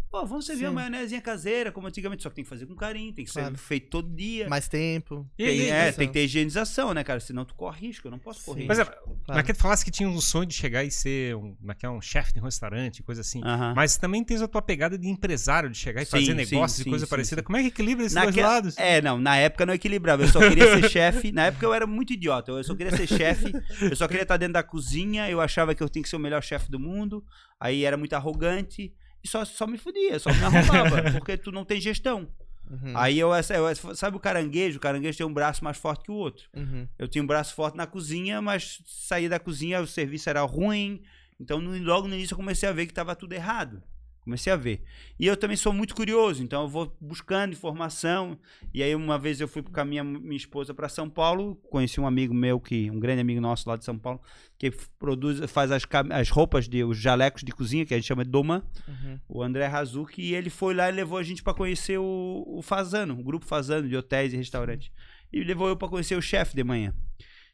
Pô, vamos servir Sim. uma maionezinha caseira, como antigamente, só que tem que fazer com carinho, tem que Claro. ser feito todo dia. Mais tempo. Tem, e- é, tem que ter higienização, né, cara? Senão tu corre risco, eu não posso correr Sim. Mas é, risco. naquele falasse que tinha um sonho de chegar e ser um, naquela, um chefe de um restaurante, coisa assim. Aham. Mas também tens a tua pegada de empresário, de chegar e Sim, fazer negócios e coisa sim, parecida. sim. Como é que equilibra esses dois Naque- lados? É, não, na época não equilibrava. Eu só queria ser chefe. Na época eu era muito idiota. Eu só queria ser chefe. Eu só queria estar dentro da cozinha. Eu achava que eu tinha que ser o melhor chefe do mundo. Aí era muito arrogante. E só, só me fudia, só me arrumava. porque tu não tem gestão. Uhum. Aí eu, eu- sabe o caranguejo? O caranguejo tem um braço mais forte que o outro. Uhum. Eu tinha um braço forte na cozinha, mas saía da cozinha, o serviço era ruim. Então, no- logo no início, eu comecei a ver que estava tudo errado. Comecei a ver. E eu também sou muito curioso, então eu vou buscando informação. E aí, uma vez eu fui com a minha, minha esposa para São Paulo, conheci um amigo meu, que um grande amigo nosso lá de São Paulo, que produz, faz as, as roupas, de, os jalecos de cozinha, que a gente chama de Doma, Uhum. o André Razuki, e ele foi lá e levou a gente para conhecer o, o Fazano, o grupo Fazano de hotéis e restaurantes. E levou eu para conhecer o chefe de manhã.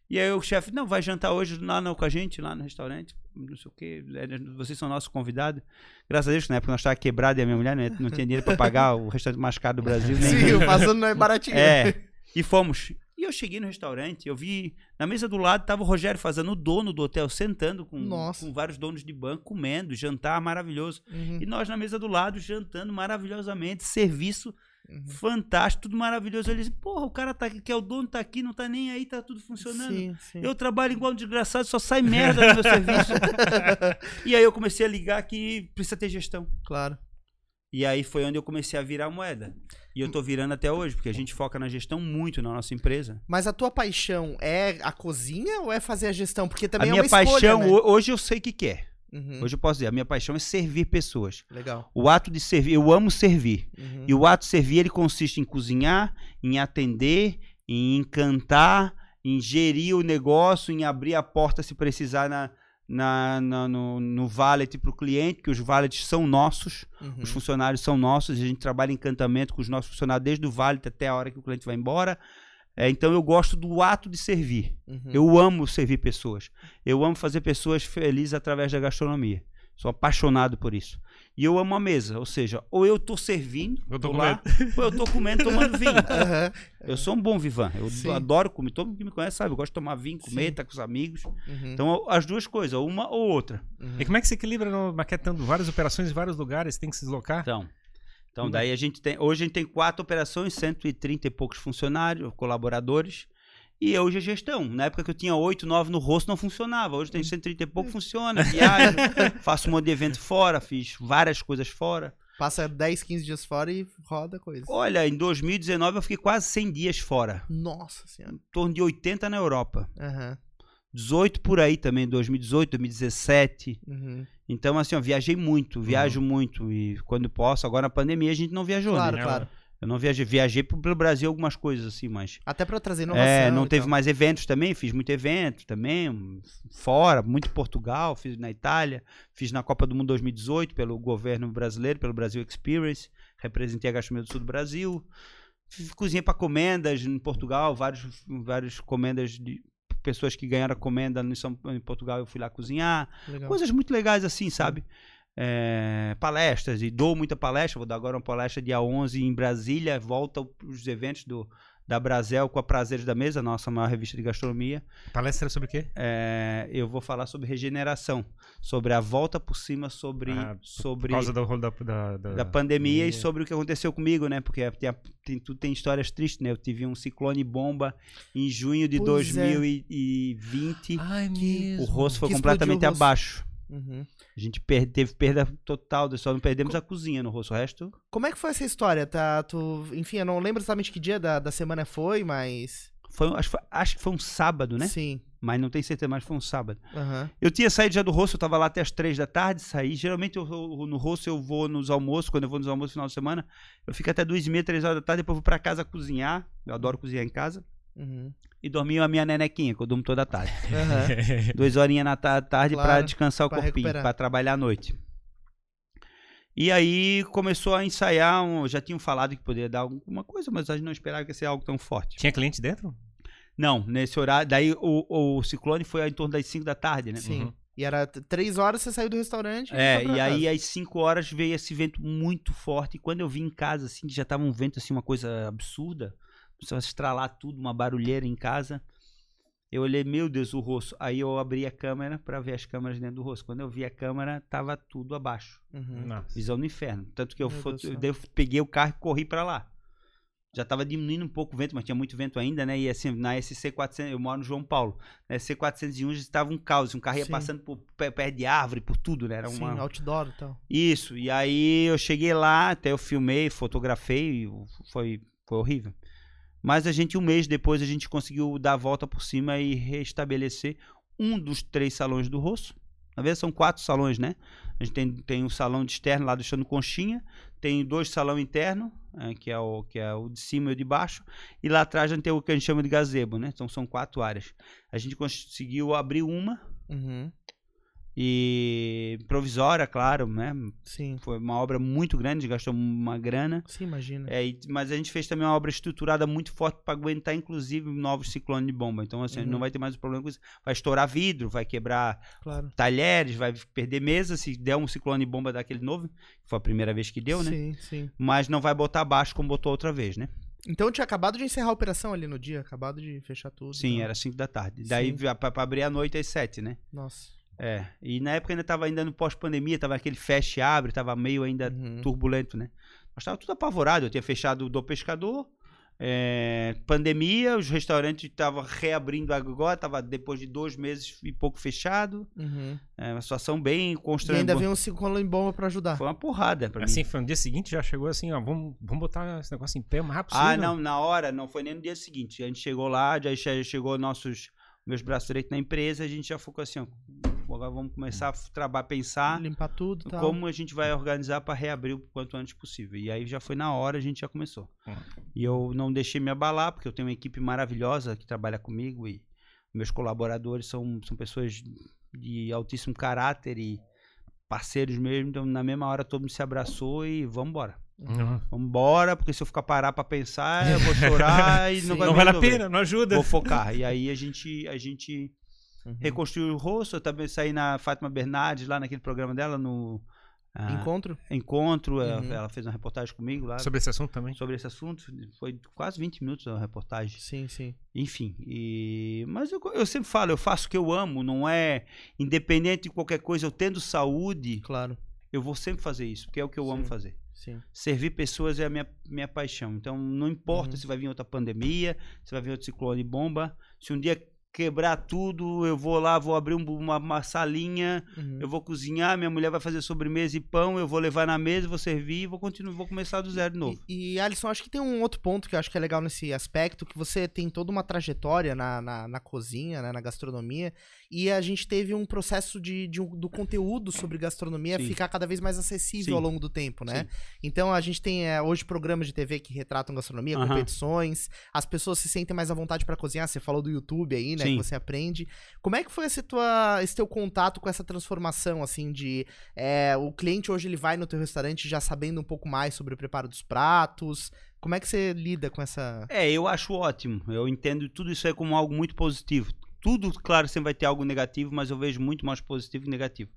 E aí o chefe, não, vai jantar hoje lá não, com a gente, lá no restaurante, não sei o quê, é, vocês são nossos convidados. Graças a Deus, na época nós estávamos quebrados e a minha mulher né, não tinha dinheiro para pagar o restaurante mais caro do Brasil. Nem, Sim, o fazendo não é baratinho. é, e fomos. E eu cheguei no restaurante, eu vi, na mesa do lado tava o Rogério fazendo o dono do hotel, sentando com, Nossa. com vários donos de banco, comendo, jantar maravilhoso. Uhum. E nós na mesa do lado, jantando maravilhosamente, serviço Uhum. fantástico, tudo maravilhoso. Ele disse, porra, o cara tá aqui, que é o dono, tá aqui, não tá nem aí, tá tudo funcionando. Sim, sim. Eu trabalho igual um desgraçado, só sai merda no meu serviço. e aí eu comecei a ligar que precisa ter gestão. Claro. E aí foi onde eu comecei a virar moeda. E eu tô virando até hoje, porque a gente foca na gestão muito na nossa empresa. Mas a tua paixão é a cozinha ou é fazer a gestão? Porque A também minha é uma escolha, paixão, né? ho- hoje eu sei o que, que é. Uhum. Hoje eu posso dizer, a minha paixão é servir pessoas. Legal. O ato de servir, eu amo servir. Uhum. E o ato de servir, ele consiste em cozinhar, em atender, em encantar, em gerir o negócio, em abrir a porta se precisar na, na, na- no, no valet para o cliente, que os valets são nossos, Uhum. os funcionários são nossos, e a gente trabalha em encantamento com os nossos funcionários desde o valet até a hora que o cliente vai embora. É, então eu gosto do ato de servir. Uhum. Eu amo servir pessoas. Eu amo fazer pessoas felizes através da gastronomia. Sou apaixonado por isso. E eu amo a mesa, ou seja, ou eu tô servindo, Eu tô tô lá, ou eu tô comendo, tomando vinho. Aham. Eu sou um bom vivan. Eu Sim. adoro comer. Todo mundo que me conhece sabe. Eu gosto de tomar vinho, comer, estar com os amigos. Uhum. Então, as duas coisas, uma ou outra. Uhum. E como é que se equilibra no maquetando várias operações em vários lugares? Tem que se deslocar? Então, então Hum. daí a gente tem. Hoje a gente tem quatro operações, 130 e poucos funcionários, colaboradores. E hoje a gestão. Na época que eu tinha 8, 9 no rosto, não funcionava. Hoje tem 130 e pouco, funciona. Viajo, faço um monte de evento fora, fiz várias coisas fora. Passa 10, 15 dias fora e roda coisa. Olha, em 2019 eu fiquei quase 100 dias fora. Nossa senhora. Em torno de 80 na Europa. Aham. 18 por aí também, 2018, 2017. Uhum. Então, assim, eu viajei muito, viajo muito. E quando posso, agora na pandemia a gente não viajou, Claro, né? claro. Eu não viajei, viajei pelo Brasil algumas coisas assim, mas. Até pra trazer inovação. É, não teve tal. mais eventos também, fiz muito evento também, fora, muito em Portugal, fiz na Itália, fiz na Copa do Mundo 2018 pelo governo brasileiro, pelo Brasil Experience, representei a gastronomia do sul do Brasil. Fiz- Cozinhei para comendas em Portugal, vários, vários comendas de pessoas que ganharam comenda no São- em Portugal, eu fui lá cozinhar. Legal. Coisas muito legais assim, sabe? É, palestras, e dou muita palestra. Vou dar agora uma palestra dia 11 em Brasília. Volta os eventos do, da Brasel com a Prazeres da Mesa, nossa maior revista de gastronomia. Palestra sobre o quê? É, eu vou falar sobre regeneração, sobre a volta por cima, sobre, Ah, por- sobre Por causa do rolo da, da, da, da pandemia e sobre o que aconteceu comigo, né? Porque tem, a- tem, tudo tem histórias tristes, né? Eu tive um ciclone bomba em junho de Pois é. 2020. Ai, O rosto foi Que completamente rosto. abaixo. Uhum. A gente per- teve perda total, só não perdemos a cozinha no rosto. O resto. Como é que foi essa história? Tá, tu... Enfim, eu não lembro exatamente que dia da, da semana foi, mas. Foi, acho, que foi- acho que foi um sábado, né? Sim. Mas não tenho certeza, mas foi um sábado. Aham. Eu tinha saído já do rosto, eu tava lá até as três da tarde, saí. Geralmente eu, eu- no rosto eu vou nos almoços, quando eu vou nos almoços no final de semana, eu fico até duas e meia, três horas da tarde, depois eu vou pra casa cozinhar. Eu adoro cozinhar em casa. Uhum. E dormir a minha nenequinha, que eu durmo toda a tarde. Aham. Duas horinhas na ta- tarde pra Claro, descansar o pra corpinho, pra trabalhar à noite. E aí começou a ensaiar, um- já tinham falado que poderia dar alguma coisa, mas a gente não esperava que ia ser algo tão forte. Tinha cliente dentro? Não, nesse horário, daí o, o ciclone foi em torno das 5 da tarde, né? Sim. Uhum. E era três horas, você saiu do restaurante. É, e aí às 5 horas veio esse vento muito forte. E quando eu vim em casa, assim, que já tava um vento, assim, uma coisa absurda, começou a estralar tudo, uma barulheira em casa. Eu olhei, meu Deus, o rosto. Aí eu abri a câmera pra ver as câmeras dentro do rosto. Quando eu vi a câmera, tava tudo abaixo. Uhum. Visão do inferno. Tanto que eu, Meu fo- Deus do céu. daí eu peguei o carro e corri pra lá. Já tava diminuindo um pouco o vento, mas tinha muito vento ainda, né? E assim, na SC400, eu moro no João Paulo. Na SC401 já estava um caos. Um carro ia Sim. passando por pé, pé de árvore, por tudo, né? Era Sim, uma... outdoor e tal. Isso, e aí eu cheguei lá, até eu filmei, fotografei, e foi, foi horrível. Mas a gente, um mês depois, a gente conseguiu dar a volta por cima e restabelecer um dos três salões do rosto. Na verdade, são quatro salões, né? A gente tem, tem um salão externo lá do Chão Conchinha, tem dois salão interno, eh, que, é o, que é o de cima e o de baixo, e lá atrás a gente tem o que a gente chama de gazebo, né? Então são quatro áreas. A gente conseguiu abrir uma, Uhum. E provisória, claro, né? Sim. Foi uma obra muito grande, gastou uma grana. Sim, imagina. É, e- mas a gente fez também uma obra estruturada muito forte para aguentar, inclusive, novos ciclones de bomba. Então, assim, Uhum. não vai ter mais o problema com isso. Vai estourar vidro, vai quebrar Claro. talheres, vai perder mesa se der um ciclone de bomba daquele novo. Foi a primeira vez que deu, né? Sim, sim. Mas não vai botar abaixo como botou outra vez, né? Então tinha acabado de encerrar a operação ali no dia, acabado de fechar tudo. Sim, então. era 5 da tarde. Daí para abrir a noite às 7, né? Nossa. É. E na época ainda tava ainda no pós-pandemia, tava aquele fecha e abre, tava meio ainda Uhum. turbulento, né? Mas tava tudo apavorado. Eu tinha fechado o do pescador, é, pandemia, os restaurantes estavam reabrindo agora, tava depois de dois meses e pouco fechado. Uhum. É uma situação bem E ainda constrangedora. veio um ciclone em bomba pra ajudar. Foi uma porrada pra mim. Assim, foi no dia seguinte, já chegou assim, ó, vamos, vamos botar esse negócio em pé o mais rápido. Ah, não, na hora, não foi nem no dia seguinte. A gente chegou lá, já che- chegou nossos meus braços direitos na empresa, a gente já ficou assim, ó, agora vamos começar a trabalhar, pensar Limpar tudo como a gente vai organizar para reabrir o quanto antes possível. E aí já foi na hora, a gente já começou. Hum. E eu não deixei me abalar, porque eu tenho uma equipe maravilhosa que trabalha comigo e meus colaboradores são, são pessoas de altíssimo caráter e parceiros mesmo. Então, na mesma hora, todo mundo se abraçou e vamos embora. Uhum. Vamos embora, porque se eu ficar parar pra pensar, eu vou chorar e não Sim. vai Não vale a pena, não ajuda. Vou focar. E aí a gente, a gente Uhum. reconstruiu o rosto. Eu também saí na Fátima Bernardes, lá naquele programa dela, no ah, Encontro? Encontro. Ela, Uhum. ela fez uma reportagem comigo lá Sobre esse assunto também. sobre esse assunto. Foi quase 20 minutos a reportagem. Sim, sim. Enfim, e... mas eu, eu sempre falo, eu faço o que eu amo, não é independente de qualquer coisa, eu tendo saúde, Claro. eu vou sempre fazer isso, porque é o que eu amo Sim. fazer. Sim. Servir pessoas é a minha, minha paixão. Então, não importa Uhum. se vai vir outra pandemia, se vai vir outro ciclone bomba. Se um dia quebrar tudo, eu vou lá, vou abrir um- uma, uma salinha, Uhum. eu vou cozinhar, minha mulher vai fazer sobremesa e pão, eu vou levar na mesa, vou servir e vou continuar, vou começar do zero de novo. E, e, Alisson, acho que tem um outro ponto que eu acho que é legal nesse aspecto, que você tem toda uma trajetória na, na, na cozinha, né, na gastronomia, e a gente teve um processo de, de um- do conteúdo sobre gastronomia Sim. ficar cada vez mais acessível Sim. ao longo do tempo, né? Sim. Então a gente tem é, hoje programas de TV que retratam gastronomia, Aham. competições, as pessoas se sentem mais à vontade pra cozinhar, você falou do YouTube aí, né, Sim. que você aprende. Como é que foi esse, tua, esse teu contato com essa transformação, assim, de é, o cliente hoje ele vai no teu restaurante já sabendo um pouco mais sobre o preparo dos pratos. Como é que você lida com essa. É, eu acho ótimo. Eu entendo tudo isso aí como algo muito positivo. Tudo, claro, sempre vai ter algo negativo, mas eu vejo muito mais positivo que negativo.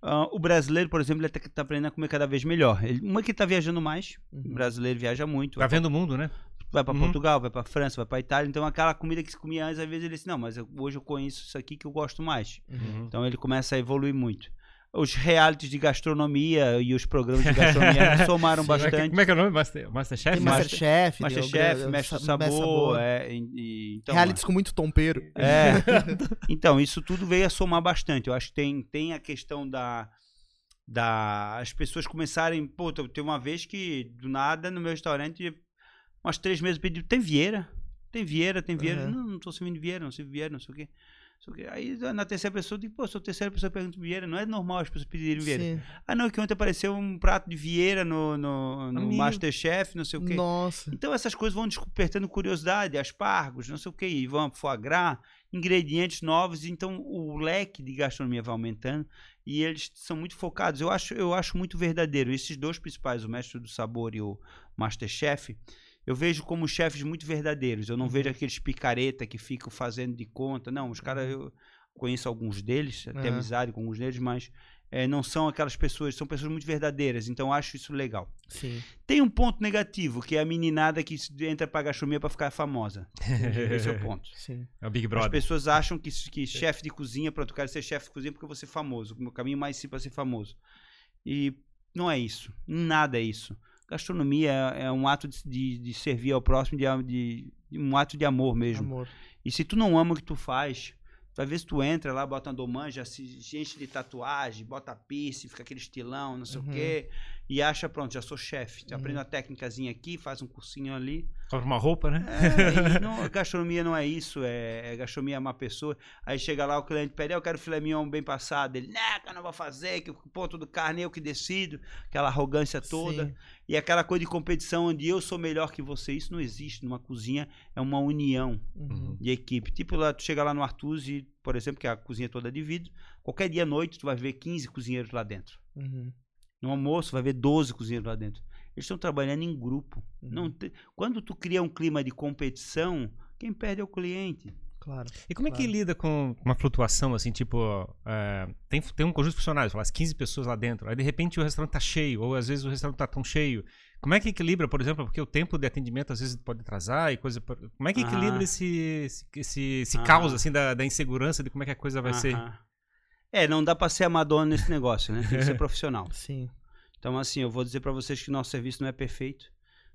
Ah, o brasileiro, por exemplo, ele está aprendendo a comer cada vez melhor. Ele, uma que está viajando mais, o Uhum. brasileiro viaja muito. Tá pra- vendo o mundo, né? Vai para Uhum. Portugal, vai para França, vai para Itália. Então, aquela comida que se comia antes, às vezes ele diz: Não, mas eu- hoje eu conheço isso aqui que eu gosto mais. Uhum. Então, ele começa a evoluir muito. Os realities de gastronomia e os programas de gastronomia somaram Como é bastante. Como é que é o nome? Master, Masterchef? Masterchef, Masterchef, Mestre do Sa- Sabor. É, e- e- então, Realities com muito tompeiro. é. então, isso tudo veio a somar bastante. Eu acho que tem, tem a questão da, da. As pessoas começarem. Pô, tem uma vez que, do nada, no meu restaurante, umas três meses pediu. Tem Vieira? Tem Vieira, tem Vieira. Uhum. Não, não tô servindo Vieira, não sirvo Vieira, não sei o quê. quê. Aí na terceira pessoa, eu digo, pô, sou a terceira pessoa perguntando Vieira. Não é normal as pessoas pedirem Vieira. Sim. Ah, não, que ontem apareceu um prato de Vieira no, no, no. Masterchef, não sei o quê. Nossa. Então essas coisas vão despertando curiosidade, aspargos, não sei o que, e vão foie gras, ingredientes novos, então o leque de gastronomia vai aumentando e eles são muito focados. Eu acho, eu acho muito verdadeiro. Esses dois principais, o Mestre do Sabor e o Masterchef, eu vejo como chefes muito verdadeiros. Eu não Uhum. vejo aqueles picareta que ficam fazendo de conta. Não, os caras, eu conheço alguns deles, tenho Uhum. amizade com alguns deles, mas eh, não são aquelas pessoas, são pessoas muito verdadeiras. Então eu acho isso legal. Sim. Tem um ponto negativo, que é a meninada que entra pra gastronomia pra ficar famosa. Esse é o ponto. Sim. É o Big As Brother. pessoas acham que, que chefe de cozinha, pronto, eu quero ser chefe de cozinha porque eu vou ser famoso. O meu caminho mais simples é ser famoso. E não é isso. Nada é isso. Gastronomia é, é um ato de, de, de servir ao próximo, de, de- um ato de amor mesmo. Amor. E se tu não ama o que tu faz, tu, às vezes tu entra lá, bota uma domanja, se enche de tatuagem, bota piercing, fica aquele estilão, não sei Uhum. o quê, e acha, pronto, já sou chefe. Uhum. aprende uma técnicazinha aqui, faz um cursinho ali. Compra uma roupa, né? É, não, a gastronomia não é isso, é, é gastronomia é uma pessoa. Aí chega lá, o cliente pede, "Ah, eu quero filé mignon bem passado. Ele, não, que eu não vou fazer, que o ponto do carne eu que decido. Aquela arrogância toda. Sim. E aquela coisa de competição onde eu sou melhor que você, isso não existe numa cozinha, é uma união Uhum. de equipe. Tipo, lá, tu chega lá no Artuzzi, por exemplo, que é a cozinha é toda de vidro, qualquer dia à noite tu vai ver 15 cozinheiros lá dentro. Uhum. No almoço vai ver 12 cozinheiros lá dentro. Eles estão trabalhando em grupo. Uhum. Não te- Quando tu cria um clima de competição, quem perde é o cliente. Claro. E como é que Claro. lida com uma flutuação, assim, tipo, é, tem, tem um conjunto de funcionários, as 15 pessoas lá dentro, aí de repente o restaurante tá cheio, ou às vezes o restaurante tá tão cheio. Como é que equilibra, por exemplo, porque o tempo de atendimento às vezes pode atrasar e coisa... por- Como é que equilibra Ah. esse, esse, esse, esse Ah. caos, assim, da, da insegurança de como é que a coisa vai ser? É, não dá pra ser amador nesse negócio, né? Tem que ser profissional. Sim. Então, assim, eu vou dizer pra vocês que nosso serviço não é perfeito,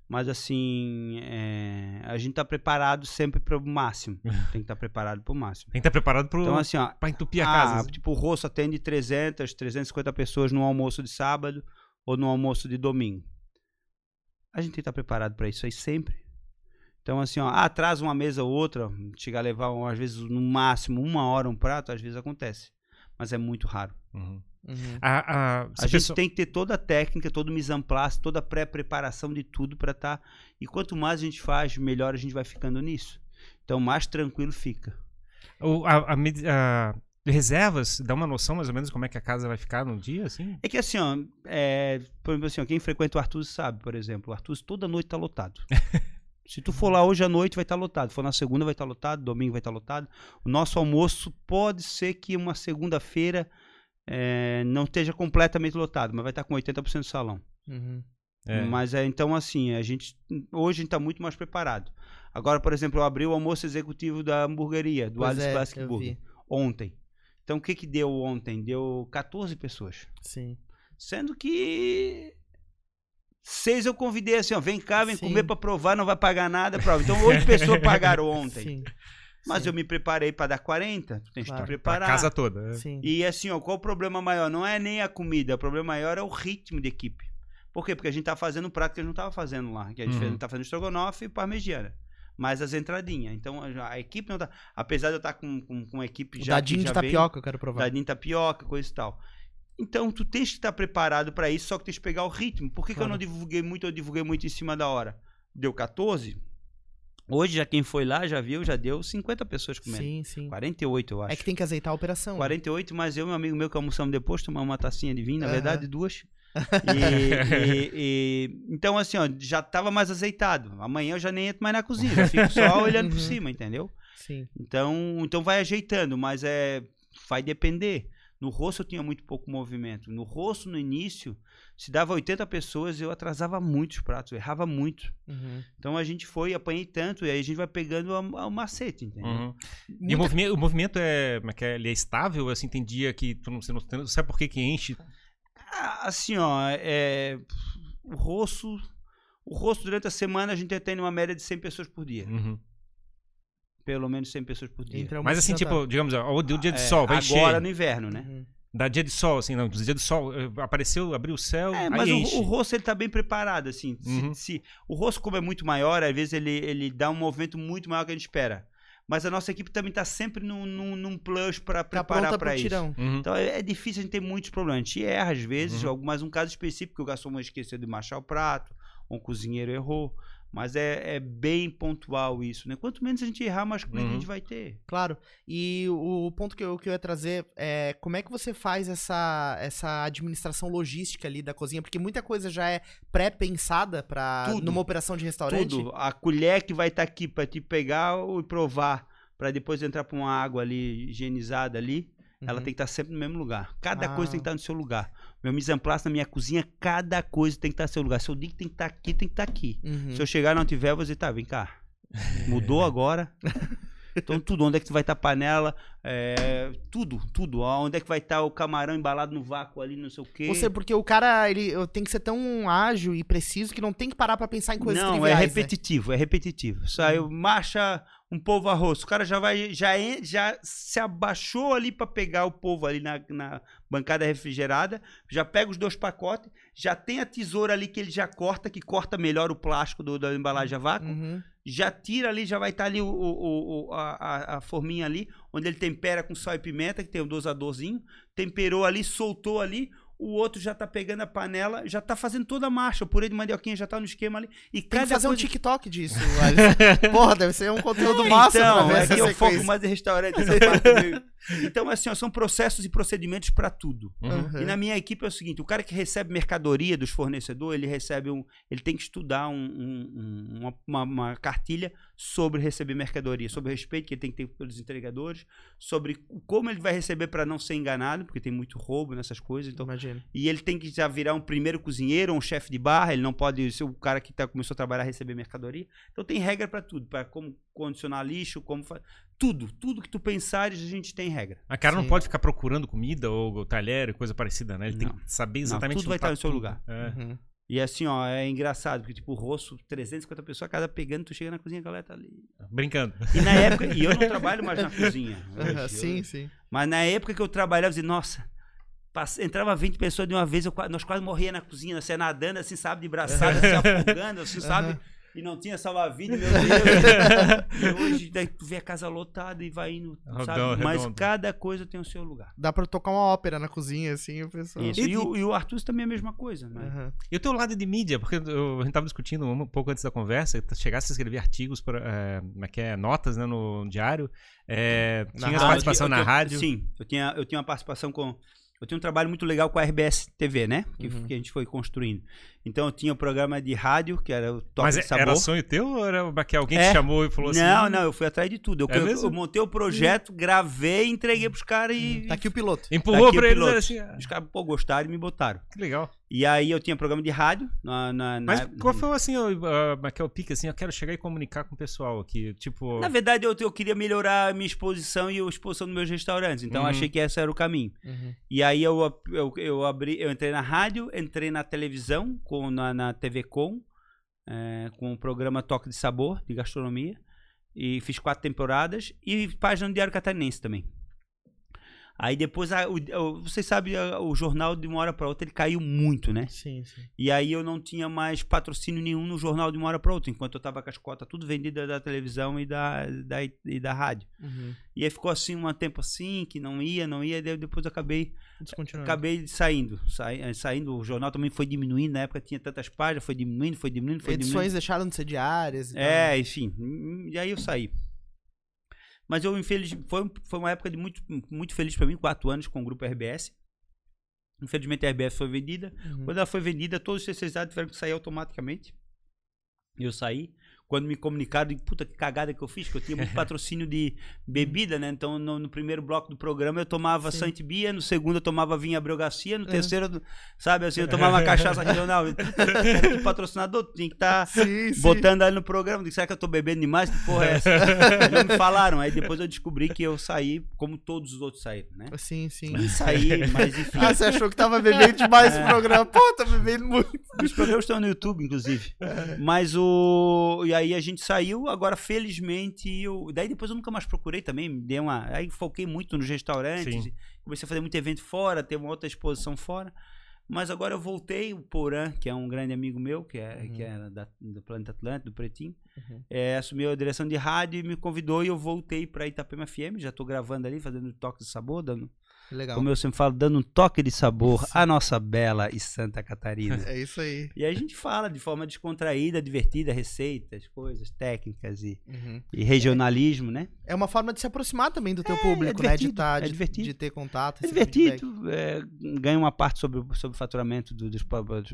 mas, assim, é, a gente tá preparado sempre pro máximo. Tem que estar preparado pro máximo. Tem que estar preparado pro, Então, assim, ó, pra entupir a ah, casa. tipo, o rosto atende 300, 350 pessoas no almoço de sábado ou no almoço de domingo. A gente tem que estar preparado para isso aí sempre. Então, assim, ó, ah, atrasa uma mesa ou outra, chegar a levar, às vezes, no máximo uma hora um prato, às vezes acontece. Mas é muito raro. Uhum. Uhum. A, a, A gente pessoa- tem que ter toda a técnica, todo o mise en place, toda a pré-preparação de tudo para estar. E quanto mais a gente faz, melhor a gente vai ficando nisso. Então, mais tranquilo fica. o- a- a reservas, dá uma noção mais ou menos como é que a casa vai ficar num dia, assim? É que assim, ó, é, por exemplo, assim, ó, quem frequenta o Arthur sabe, por exemplo, o Arthur toda noite tá lotado. Se tu for lá hoje à noite, vai estar lotado. Se for na segunda, vai estar lotado. Domingo vai estar lotado. O nosso almoço pode ser que uma segunda-feira é, não esteja completamente lotado, mas vai estar com 80% do salão. Uhum. É. Mas é então assim, a gente hoje a gente está muito mais preparado. Agora, por exemplo, eu abri o almoço executivo da hamburgueria, do Pois Alice é, Classic Burger, ontem. Então o que que deu ontem? Deu 14 pessoas. Sim. Sendo que seis eu convidei assim, ó, vem cá, vem Sim. comer para provar, não vai pagar nada, prova. Então oito pessoas pagaram ontem. Sim. Mas Sim. eu me preparei para dar 40, tu tens Claro. que te Pra preparar. casa toda. é. Sim. E assim, ó, qual o problema maior? Não é nem a comida, o problema maior é o ritmo de equipe. Por quê? Porque a gente tá fazendo um prato que a gente não tava fazendo lá. Que a gente Uhum. a gente tá fazendo estrogonofe e parmegiana. Mais as entradinhas. Então a, a equipe não tá. Apesar de eu estar com, com, com uma equipe O já. dadinho que de já vem- tapioca eu quero provar. Dadinho de tapioca, coisa e tal. Então tu tens que estar preparado para isso, só que tens que pegar o ritmo. Por que, que eu Claro. não divulguei muito? Eu divulguei muito em cima da hora. Deu 14. Hoje, já quem foi lá já viu, já deu 50 pessoas comendo. Sim, sim. 48, eu acho. É que tem que azeitar a operação. 48, mas eu e um amigo meu que almoçamos depois, tomamos uma tacinha de vinho, na verdade, duas. E, e- e- então, assim, ó, já tava mais azeitado. Amanhã eu já nem entro mais na cozinha, já fico só olhando por Uhum. cima, entendeu? Sim. Então, então vai ajeitando, mas é vai depender. No rosto eu tinha muito pouco movimento. No rosto, no início, se dava 80 pessoas, eu atrasava muitos pratos, eu errava muito. Uhum. Então a gente foi, apanhei tanto, e aí a gente vai pegando o macete, entendeu? Uhum. E o Muita- movimento, o movimento é, como é, que é, ele é estável? Assim, tem dia que tu não, você não sabe por que que enche? Ah, Assim, ó, é, o rosto, o rosto durante a semana a gente tem uma média de 100 pessoas por dia. Uhum. Pelo menos 100 pessoas por dia. Mas assim, tipo, digamos, ó, o dia de É, sol vai Agora encher. no inverno, né? Uhum. Dá dia de sol, assim, não. Dia de sol, eh, apareceu, abriu o céu, É, mas o, enche. o rosto ele tá bem preparado, assim. Se- Uhum. se- o rosto, como é muito maior, às vezes ele, ele dá um movimento muito maior que a gente espera. Mas a nossa equipe também tá sempre num, num, num plus para Tá preparar para isso. tirão. Uhum. Então é, é difícil a gente ter muitos problemas. A gente erra às vezes, Uhum. algumas um caso específico que o garçom esqueceu de marchar o prato, um cozinheiro errou. Mas é, é bem pontual isso, né? Quanto menos a gente errar, mais cliente Uhum. a gente vai ter. Claro. E o ponto que eu, que eu ia trazer é como é que você faz essa, essa administração logística ali da cozinha? Porque muita coisa já é pré-pensada para numa operação de restaurante. Tudo. A colher que vai estar aqui para te pegar e provar, para depois entrar para uma água ali higienizada ali, ela Uhum. tem que estar sempre no mesmo lugar. Cada coisa tem que Ah. estar no seu lugar. Meu mise en place na minha cozinha, cada coisa tem que estar no seu lugar. Se eu digo que tem que estar aqui, tem que estar aqui. Uhum. Se eu chegar e não tiver, dizer, tá, vem cá. Mudou agora. Então tudo, onde é que vai estar a panela, é, tudo, tudo. Onde é que vai estar o camarão embalado no vácuo ali, não sei o quê. Ou seja, porque o cara ele tem que ser tão ágil e preciso que não tem que parar pra pensar em coisas não, é triviais, né? repetitivo, é repetitivo. Saiu, marcha um polvo arroz. O cara já vai, já, já se abaixou ali para pegar o polvo ali na, na bancada refrigerada, já pega os dois pacotes, já tem a tesoura ali que ele já corta, que corta melhor o plástico do, da embalagem a vácuo. Uhum. Já tira ali, já vai estar ali o, o- o- a, a- forminha ali, onde ele tempera com sal e pimenta, que tem o dosadorzinho. Temperou ali, soltou ali. O outro já tá pegando a panela, já tá fazendo toda a marcha. O purê de mandioquinha já tá no esquema ali. E Tem cada que fazer um coisa... TikTok disso, Alisson. Porra, deve ser um conteúdo massa então, pra ver é essa que eu foco mais em restaurante. essa parte meio- Então, assim, ó, são processos e procedimentos para tudo. Uhum. Uhum. E na minha equipe é o seguinte: o cara que recebe mercadoria dos fornecedores, ele recebe um. Ele tem que estudar um- um- um- uma, uma- uma cartilha sobre receber mercadoria, sobre o respeito que ele tem que ter pelos entregadores, sobre como ele vai receber para não ser enganado, porque tem muito roubo nessas coisas. Então, Imagina. e ele tem que já virar um primeiro cozinheiro, um chefe de barra, ele não pode ser o cara que tá, começou a trabalhar receber mercadoria. Então tem regra para tudo, para como condicionar lixo, como fa... tudo, tudo que tu pensares, a gente tem regra. A cara não Sim. pode ficar procurando comida ou talher, coisa parecida, né? Ele tem Não. que saber exatamente tudo vai estar no seu tudo. lugar. É. Uhum. E assim, ó, é engraçado, porque tipo, o rosto, 350 pessoas, cada pegando, tu chega na cozinha, a galera tá ali. Brincando. E na época, e eu não trabalho mais na cozinha. hoje, Aham, eu- Sim, sim. Mas na época que eu trabalhava, eu dizia, nossa, entrava 20 pessoas de uma vez, eu, nós quase morria na cozinha, assim, nadando, assim, sabe, de braçada, se afogando, assim, sabe? E não tinha salva-vida, meu Deus. e hoje daí tu vê a casa lotada e vai indo, sabe? Mas redondo. cada coisa tem o seu lugar. Dá pra tocar uma ópera na cozinha, assim, o pessoal. Isso. E, o, e o Arthur também é a mesma coisa, né? Aham. E o teu lado de mídia, porque eu- a gente tava discutindo um pouco antes da conversa, chegasse a escrever artigos, pra, é, como é que é, notas né, no diário, é, Na tinha participação eu na tinha- rádio. Sim, eu tinha, eu tinha uma participação com. Eu tinha um trabalho muito legal com a RBS TV, né? Que, Uhum. que a gente foi construindo. Então eu tinha o programa de rádio, que era o Toque Mas de Sabor. era sonho teu ou era que alguém É. te chamou e falou assim? Não, não, eu fui atrás de tudo. Eu, É eu- mesmo? eu montei o projeto, gravei, entreguei pros caras e. Tá aqui o piloto. Empurrou o pra eles piloto. assim, ah, Os caras, pô, gostaram e me botaram. que legal. E aí eu tinha programa de rádio na. na, na- Mas qual foi assim, o, ah, pique assim, eu quero chegar e comunicar com o pessoal aqui, tipo... Na verdade, eu, eu queria melhorar a minha exposição e a exposição dos meus restaurantes. Então, Uhum. achei que esse era o caminho. Uhum. E aí eu, eu, eu abri, eu entrei na rádio, entrei na televisão, com, na, na TV Com, é, com o programa Toque de Sabor, de gastronomia. E fiz quatro temporadas. E página do Diário Catarinense também. Aí depois, a, o, o- vocês sabem, a- o jornal de uma hora para outra ele caiu muito, né? Sim, sim. E aí eu não tinha mais patrocínio nenhum no jornal de uma hora para outra, enquanto eu tava com as cotas tudo vendida da televisão e da, da, e da rádio. Uhum. E aí ficou assim um tempo assim, que não ia, não ia, e daí depois eu acabei. Acabei saindo, sai- eh, saindo, o jornal também foi diminuindo, na época tinha tantas páginas, foi diminuindo, foi diminuindo, foi Edições deixaram de ser diárias e diminuindo. tal. É, enfim, hum, e aí eu saí. Mas eu, infeliz, foi, foi uma época de muito, muito feliz pra mim, quatro anos com o grupo RBS. Infelizmente a RBS foi vendida. Uhum. Quando ela foi vendida, todos os terceirizados tiveram que sair automaticamente. E eu saí. Quando me comunicaram, de puta que cagada que eu fiz, que eu tinha muito patrocínio de bebida, né? Então, no, no primeiro bloco do programa, eu tomava. Saint Bia, no segundo eu tomava vinho Abreu Garcia, no É. terceiro, eu- sabe, assim, eu tomava cachaça regional. O patrocinador tinha que estar sim. botando ali no programa. Eu disse, Será que eu tô bebendo demais? Que porra é essa? Não me falaram. Aí depois eu descobri que eu saí como todos os outros saíram, né? Sim, sim. E saí, mas enfim. Ah, você achou que tava bebendo demais É. esse programa? Pô, tá bebendo muito. Os programas estão no YouTube, inclusive. Mas o. E aí a gente saiu, agora felizmente. Eu... Daí depois eu nunca mais procurei também. Me dei uma. Aí foquei muito nos restaurantes. Comecei a fazer muito evento fora, ter uma outra exposição fora. Mas agora eu voltei, o Porã, que é um grande amigo meu, que é, Uhum. que é da- do Planeta Atlântico, do Pretinho, Uhum. é, assumiu a direção de rádio e me convidou e eu voltei para Itapema FM. Já estou gravando ali, fazendo toque de sabor, dando, Legal. como eu sempre falo, dando um toque de sabor Sim. à nossa bela e Santa Catarina. É isso aí. E aí a gente fala de forma descontraída, divertida, receitas, coisas técnicas e, Uhum. e regionalismo, né? É uma forma de se aproximar também do teu público, né? De, divertido, tá, é de, divertido. de ter contato. É divertido, é, ganha uma parte sobre, o- sobre o faturamento do- dos,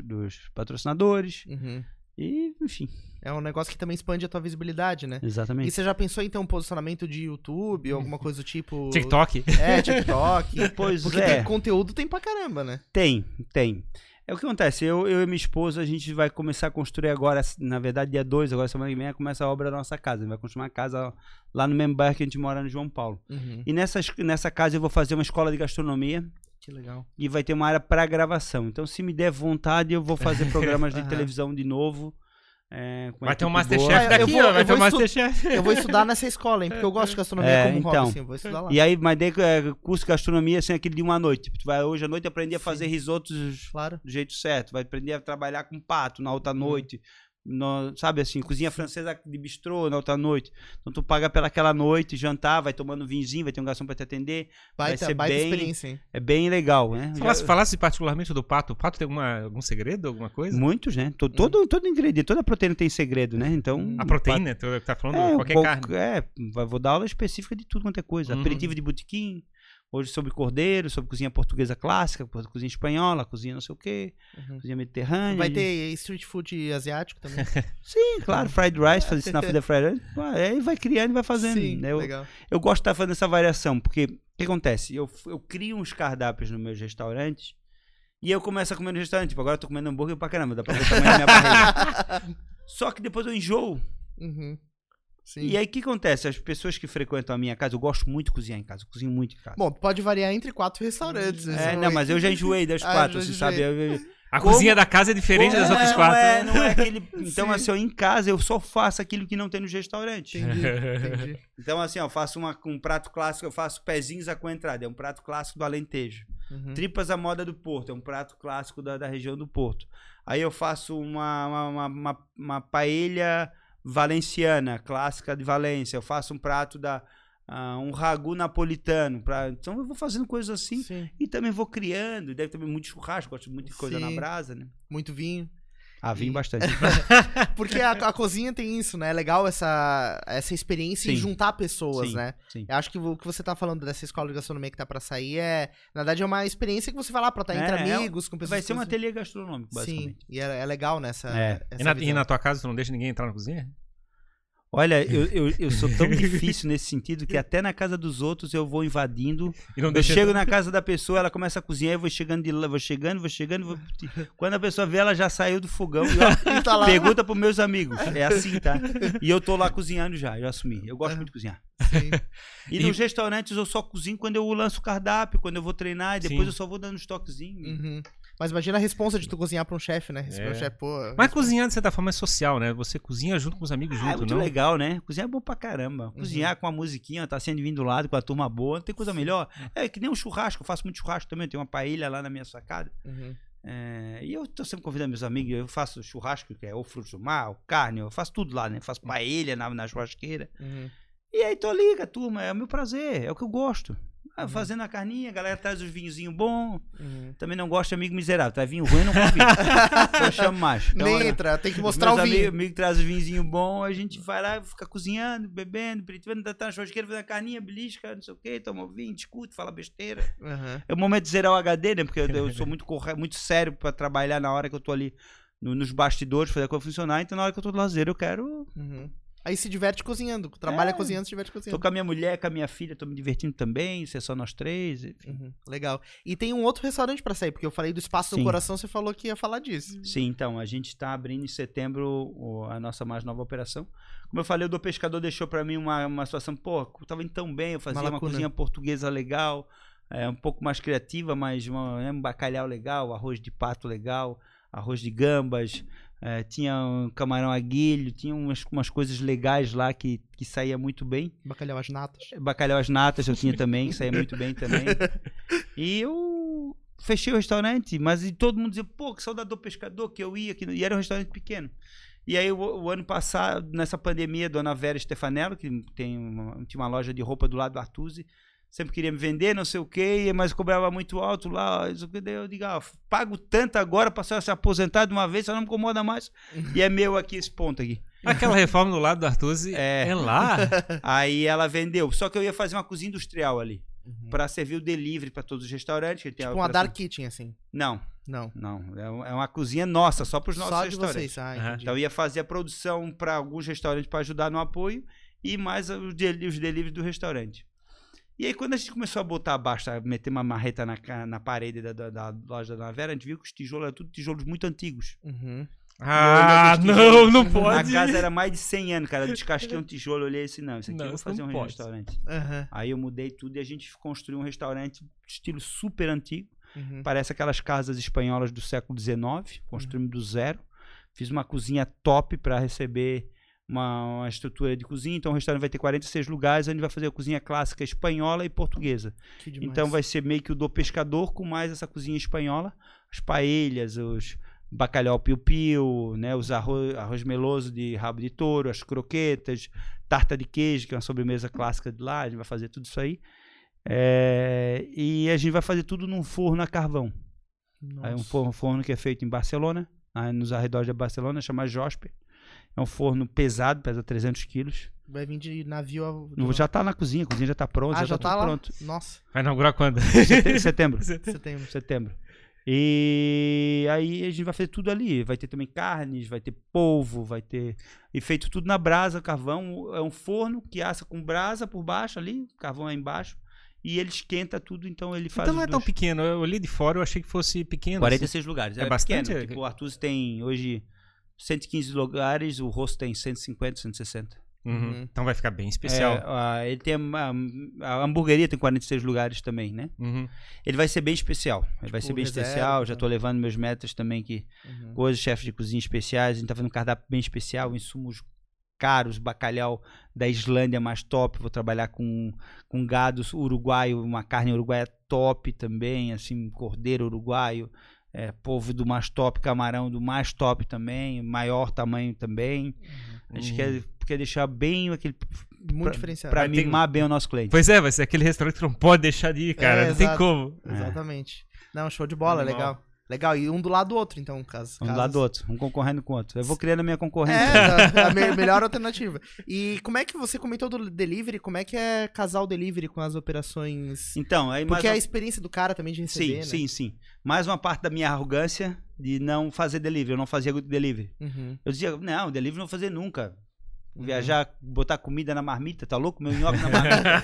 dos patrocinadores Uhum. e, enfim, É um negócio que também expande a tua visibilidade, né? E exatamente. você já pensou em ter um posicionamento de YouTube ou alguma coisa do tipo. TikTok. É, TikTok. Pois Porque é, tem conteúdo tem pra caramba, né? tem, tem. É o que acontece, eu, eu e minha esposa, a gente vai começar a construir agora, na verdade, dia 2, agora semana que vem, começa a obra da nossa casa. A gente vai construir uma casa lá no mesmo bairro que a gente mora no João Paulo. Uhum. E nessa, nessa casa eu vou fazer uma escola de gastronomia Que legal. e vai ter uma área para gravação. Então, se me der vontade, eu vou fazer programas de televisão de novo. É, com Vai ter um. Masterchef eu daqui, vou- ó. Vai eu ter um vou Masterchef. Eu vou estudar nessa escola, hein? Porque eu gosto de gastronomia É, como hobby, então. assim. eu Vou estudar lá. E aí, mas daí, é, curso de gastronomia, assim, aquele de uma noite. Tipo, tu vai hoje à noite aprender a Sim. fazer risotos Claro. do jeito certo. Vai aprender a trabalhar com pato na outra noite. No- sabe assim, cozinha francesa de bistrô na outra noite. Então tu paga pelaquela noite, jantar, vai tomando vinzinho, vai ter um garçom pra te atender. Vai Baita, ser baita bem- experiência, hein? É bem legal, né? Falasse, falasse particularmente do pato. O pato tem alguma, algum segredo, alguma coisa? Muitos, né? To- Todo, todo ingrediente, toda proteína tem segredo, né? Então. Hum. A proteína, tu tá falando É, qualquer vou, carne. É, vai- vou dar aula específica de tudo quanto é coisa. Uhum. Aperitivo de botequim, hoje sobre cordeiro, sobre cozinha portuguesa clássica, cozinha espanhola, cozinha não sei o quê, Uhum. cozinha mediterrânea. Vai ter street food asiático também. Sim, claro, fried rice, fazer a fazer fried rice. Aí vai criando e vai fazendo. Sim, né? Eu, legal. eu gosto de estar fazendo essa variação, porque o que acontece? Eu, eu crio uns cardápios nos meus restaurantes e eu começo a comer no restaurante. Tipo, agora eu tô comendo hambúrguer pra caramba, dá pra ver o tamanho da minha barriga. Só que depois eu enjoo. Uhum. Sim. E aí o que acontece? As pessoas que frequentam a minha casa, eu gosto muito de cozinhar em casa, eu cozinho muito em casa. Bom, pode variar entre quatro restaurantes. é, né? não, mas eu já enjoei das Ah, quatro, já você enjoei. sabe? Eu- eu- A Como- cozinha da casa é diferente das É, outras não quatro. É, não é aquele. Então, Sim. assim, ó, em casa eu só faço aquilo que não tem nos restaurantes. Entendi, entendi. Então, assim, ó, eu faço uma, um prato clássico, eu faço pezinhos a com entrada. É um prato clássico do Alentejo. Uhum. Tripas à moda do Porto, é um prato clássico da, da região do Porto. Aí eu faço uma, uma, uma, uma, uma paella valenciana, clássica de Valência. Eu faço um prato da. ah, um ragu napolitano. Pra, então eu vou fazendo coisas assim. Sim. E também vou criando. Deve ter muito churrasco, gosto muito de coisa na Sim. brasa, né? Muito vinho. Ah, vim E- bastante. Porque a, a cozinha tem isso, né? É legal essa, essa experiência e Sim. juntar pessoas, Sim, né? sim. Eu acho que o que você tá falando dessa escola de gastronomia que tá pra sair é, na verdade, é uma experiência que você vai lá pra estar entre É, é- amigos, com pessoas. Vai ser um ateliê gastronômico, Sim, basicamente. e é, é legal nessa. É. essa E na, e na tua casa tu não deixa ninguém entrar na cozinha? Olha, eu, eu, eu sou tão difícil nesse sentido que até na casa dos outros eu vou invadindo. E não Eu deixa chego na casa da pessoa, ela começa a cozinhar, eu vou chegando de lá, vou chegando, vou chegando. Vou... Quando a pessoa vê, ela já saiu do fogão e ó, E tá lá. pergunta pros meus amigos. É assim, tá? E eu tô lá cozinhando já, eu assumi. Eu gosto Aham. muito de cozinhar. Sim. E, nos restaurantes eu só cozinho quando eu lanço o cardápio, quando eu vou treinar, e depois Sim. eu só vou dando os toquezinhos. Uhum. Mas imagina a responsa de tu cozinhar pra um chefe, né? É. chefe, pô. Mas cozinhar, de certa forma, é social, né? Você cozinha junto com os amigos Ah, é junto, muito não? legal, né? Cozinhar é bom pra Uhum. caramba. Cozinhar com a musiquinha, tá sendo vindo do lado, com a turma boa, não tem coisa melhor. É que nem um churrasco, eu faço muito churrasco também, eu tenho uma paella lá na minha sacada. Uhum. É, e eu tô sempre convidando meus amigos, eu faço churrasco, que é ou frutos do mar, ou carne, eu faço tudo lá, né? Faço paella na, na churrasqueira. Uhum. E aí tô ali com a turma, é o meu prazer, é o que eu gosto. Ah, Uhum. Fazendo a carninha, a galera traz os vinhozinhos bons. Uhum. Também não gosto de amigo miserável, tá? Vinho ruim não convido. eu chamo mais. Então, Nem olha, entra, tem que mostrar o vinho. amigo traz os vinhozinhos bons, a gente vai lá, fica cozinhando, bebendo, brincando, tá na churrasqueira, fazendo a carninha, belisca, não sei o quê, toma vinho, discute, fala besteira. Uhum. É o momento de zerar o HD, né? Porque eu, eu sou muito, corre... muito sério pra trabalhar na hora que eu tô ali no- nos bastidores, fazer a coisa funcionar. Então, na hora que eu tô do lazer, eu quero. Uhum. Aí se diverte cozinhando. Trabalha É. cozinhando, se diverte Tô cozinhando. com a minha mulher, com a minha filha, tô me divertindo também. Se é só nós três. Uhum. Legal. E tem um outro restaurante pra sair, porque eu falei do Espaço do Sim. Coração, você falou que ia falar disso. Sim, então, a gente tá abrindo em setembro a nossa mais nova operação. Como eu falei, o do pescador deixou pra mim uma, uma situação, pô, tava indo tão bem, eu fazia uma, lacuna. cozinha portuguesa legal, é, um pouco mais criativa, mas uma, né, um bacalhau legal, arroz de pato legal, arroz de gambas, é, tinha um camarão aguilho, tinha umas, umas coisas legais lá que, que saía muito bem. Bacalhau às natas. Bacalhau às natas eu tinha também, que saía muito bem também. E eu fechei o restaurante, mas e todo mundo dizia, pô, que saudade do pescador que eu ia no-" E era um restaurante pequeno. E aí, o, o ano passado, nessa pandemia, Dona Vera Stefanello, que tem uma, tinha uma loja de roupa do lado do Artuzzi, sempre queria me vender, não sei o quê, mas cobrava muito alto lá. Eu digo, ah, pago tanto agora para se aposentar de uma vez, só não me incomoda mais. E é meu aqui esse ponto aqui. Aquela reforma do lado do Artuzzi é, É. lá. Aí ela vendeu. Só que eu ia fazer uma cozinha industrial ali. Uhum. Pra servir o delivery pra todos os restaurantes. Que tem a Tipo uma operação- Dark Kitchen, assim. Não, Não. não. É é uma cozinha nossa, só pros nossos Só restaurantes. vocês. Ah, entendi. Então eu ia fazer a produção pra alguns restaurantes pra ajudar no apoio e mais os, deli os deliveries do restaurante. E aí quando a gente começou a botar abaixo, a meter uma marreta na, na parede da, da, da loja da Vera, a gente viu que os tijolos eram tudo tijolos muito antigos. Uhum. Ah, não, não pode. A casa era mais de 100 anos, cara. Descasquei um tijolo, olhei assim, não, isso aqui Não, eu vou fazer um pode. restaurante. Aham. Aí eu mudei tudo e a gente construiu um restaurante estilo super antigo. Uhum. Parece aquelas casas espanholas do século XIX. Construímos do zero. Fiz uma cozinha top para receber uma, uma estrutura de cozinha. Então o restaurante vai ter 46 lugares. A gente vai fazer a cozinha clássica espanhola e portuguesa. Então vai ser meio que o do pescador com mais essa cozinha espanhola. As paelhas, os bacalhau piu-piu, né, os arroz, arroz meloso de rabo de touro, as croquetas, tarta de queijo, que é uma sobremesa clássica de lá. A gente vai fazer tudo isso aí. É, e a gente vai fazer tudo num forno a carvão. É um Nossa. forno, forno que é feito em Barcelona, nos arredores de Barcelona, chama Josper. É um forno pesado, pesa 300 quilos. Vai vir de navio a... Já tá na cozinha, a cozinha já tá pronta, Ah, já, já tá, tá tudo lá? pronto. Nossa, Vai inaugurar quando? Sete- Setembro. setembro. Setembro. E aí a gente vai fazer tudo ali. Vai ter também carnes, vai ter polvo, vai ter. E feito tudo na brasa, carvão. É um forno que assa com brasa por baixo ali, carvão é embaixo. E ele esquenta tudo, então ele faz. Então não é tão dois. pequeno. Eu olhei de fora, eu achei que fosse pequeno. 46 lugares. É É, bastante, pequeno. Tipo, o Arthur tem hoje 115 lugares, o rosto tem 150, 160. assim. Uhum. Uhum. Então vai ficar bem especial. É, a- ele tem a, a hamburgueria tem 46 lugares também, né? Uhum. Ele vai ser bem especial. Ele vai Tipo, ser bem reserva, especial. Já tá. tô levando meus metros também que Uhum. coisas, chefes de cozinha especiais. A gente tá fazendo um cardápio bem especial, insumos caros, bacalhau da Islândia mais top, vou trabalhar com, com gados uruguaio, uma carne uruguaia top também, assim, cordeiro uruguaio, é, polvo do mais top, camarão do mais top também, maior tamanho também. A gente Uhum. quer, quer deixar bem aquele. Muito pra- diferenciado. Pra Aí tem- mimar bem o nosso cliente. Pois é, vai ser aquele restaurante que não pode deixar de ir, cara. É, não tem exato. como. Exatamente. Não, show de bola, Animal. legal. Legal, e um do lado do outro, então, caso. Um do lado do outro, um concorrendo com o outro. Eu vou criando a minha concorrência. É, tá, a me- melhor alternativa. E como é que você comentou do delivery? Como é que é casar o delivery com as operações? Então, aí Porque uma- a experiência do cara também de receber, Sim, né? sim, sim. Mais uma parte da minha arrogância de não fazer delivery. Eu não fazia delivery. Uhum. Eu dizia, não, delivery não vou fazer nunca. Uhum. Viajar, botar comida na marmita, tá louco? Meu nhoque na marmita.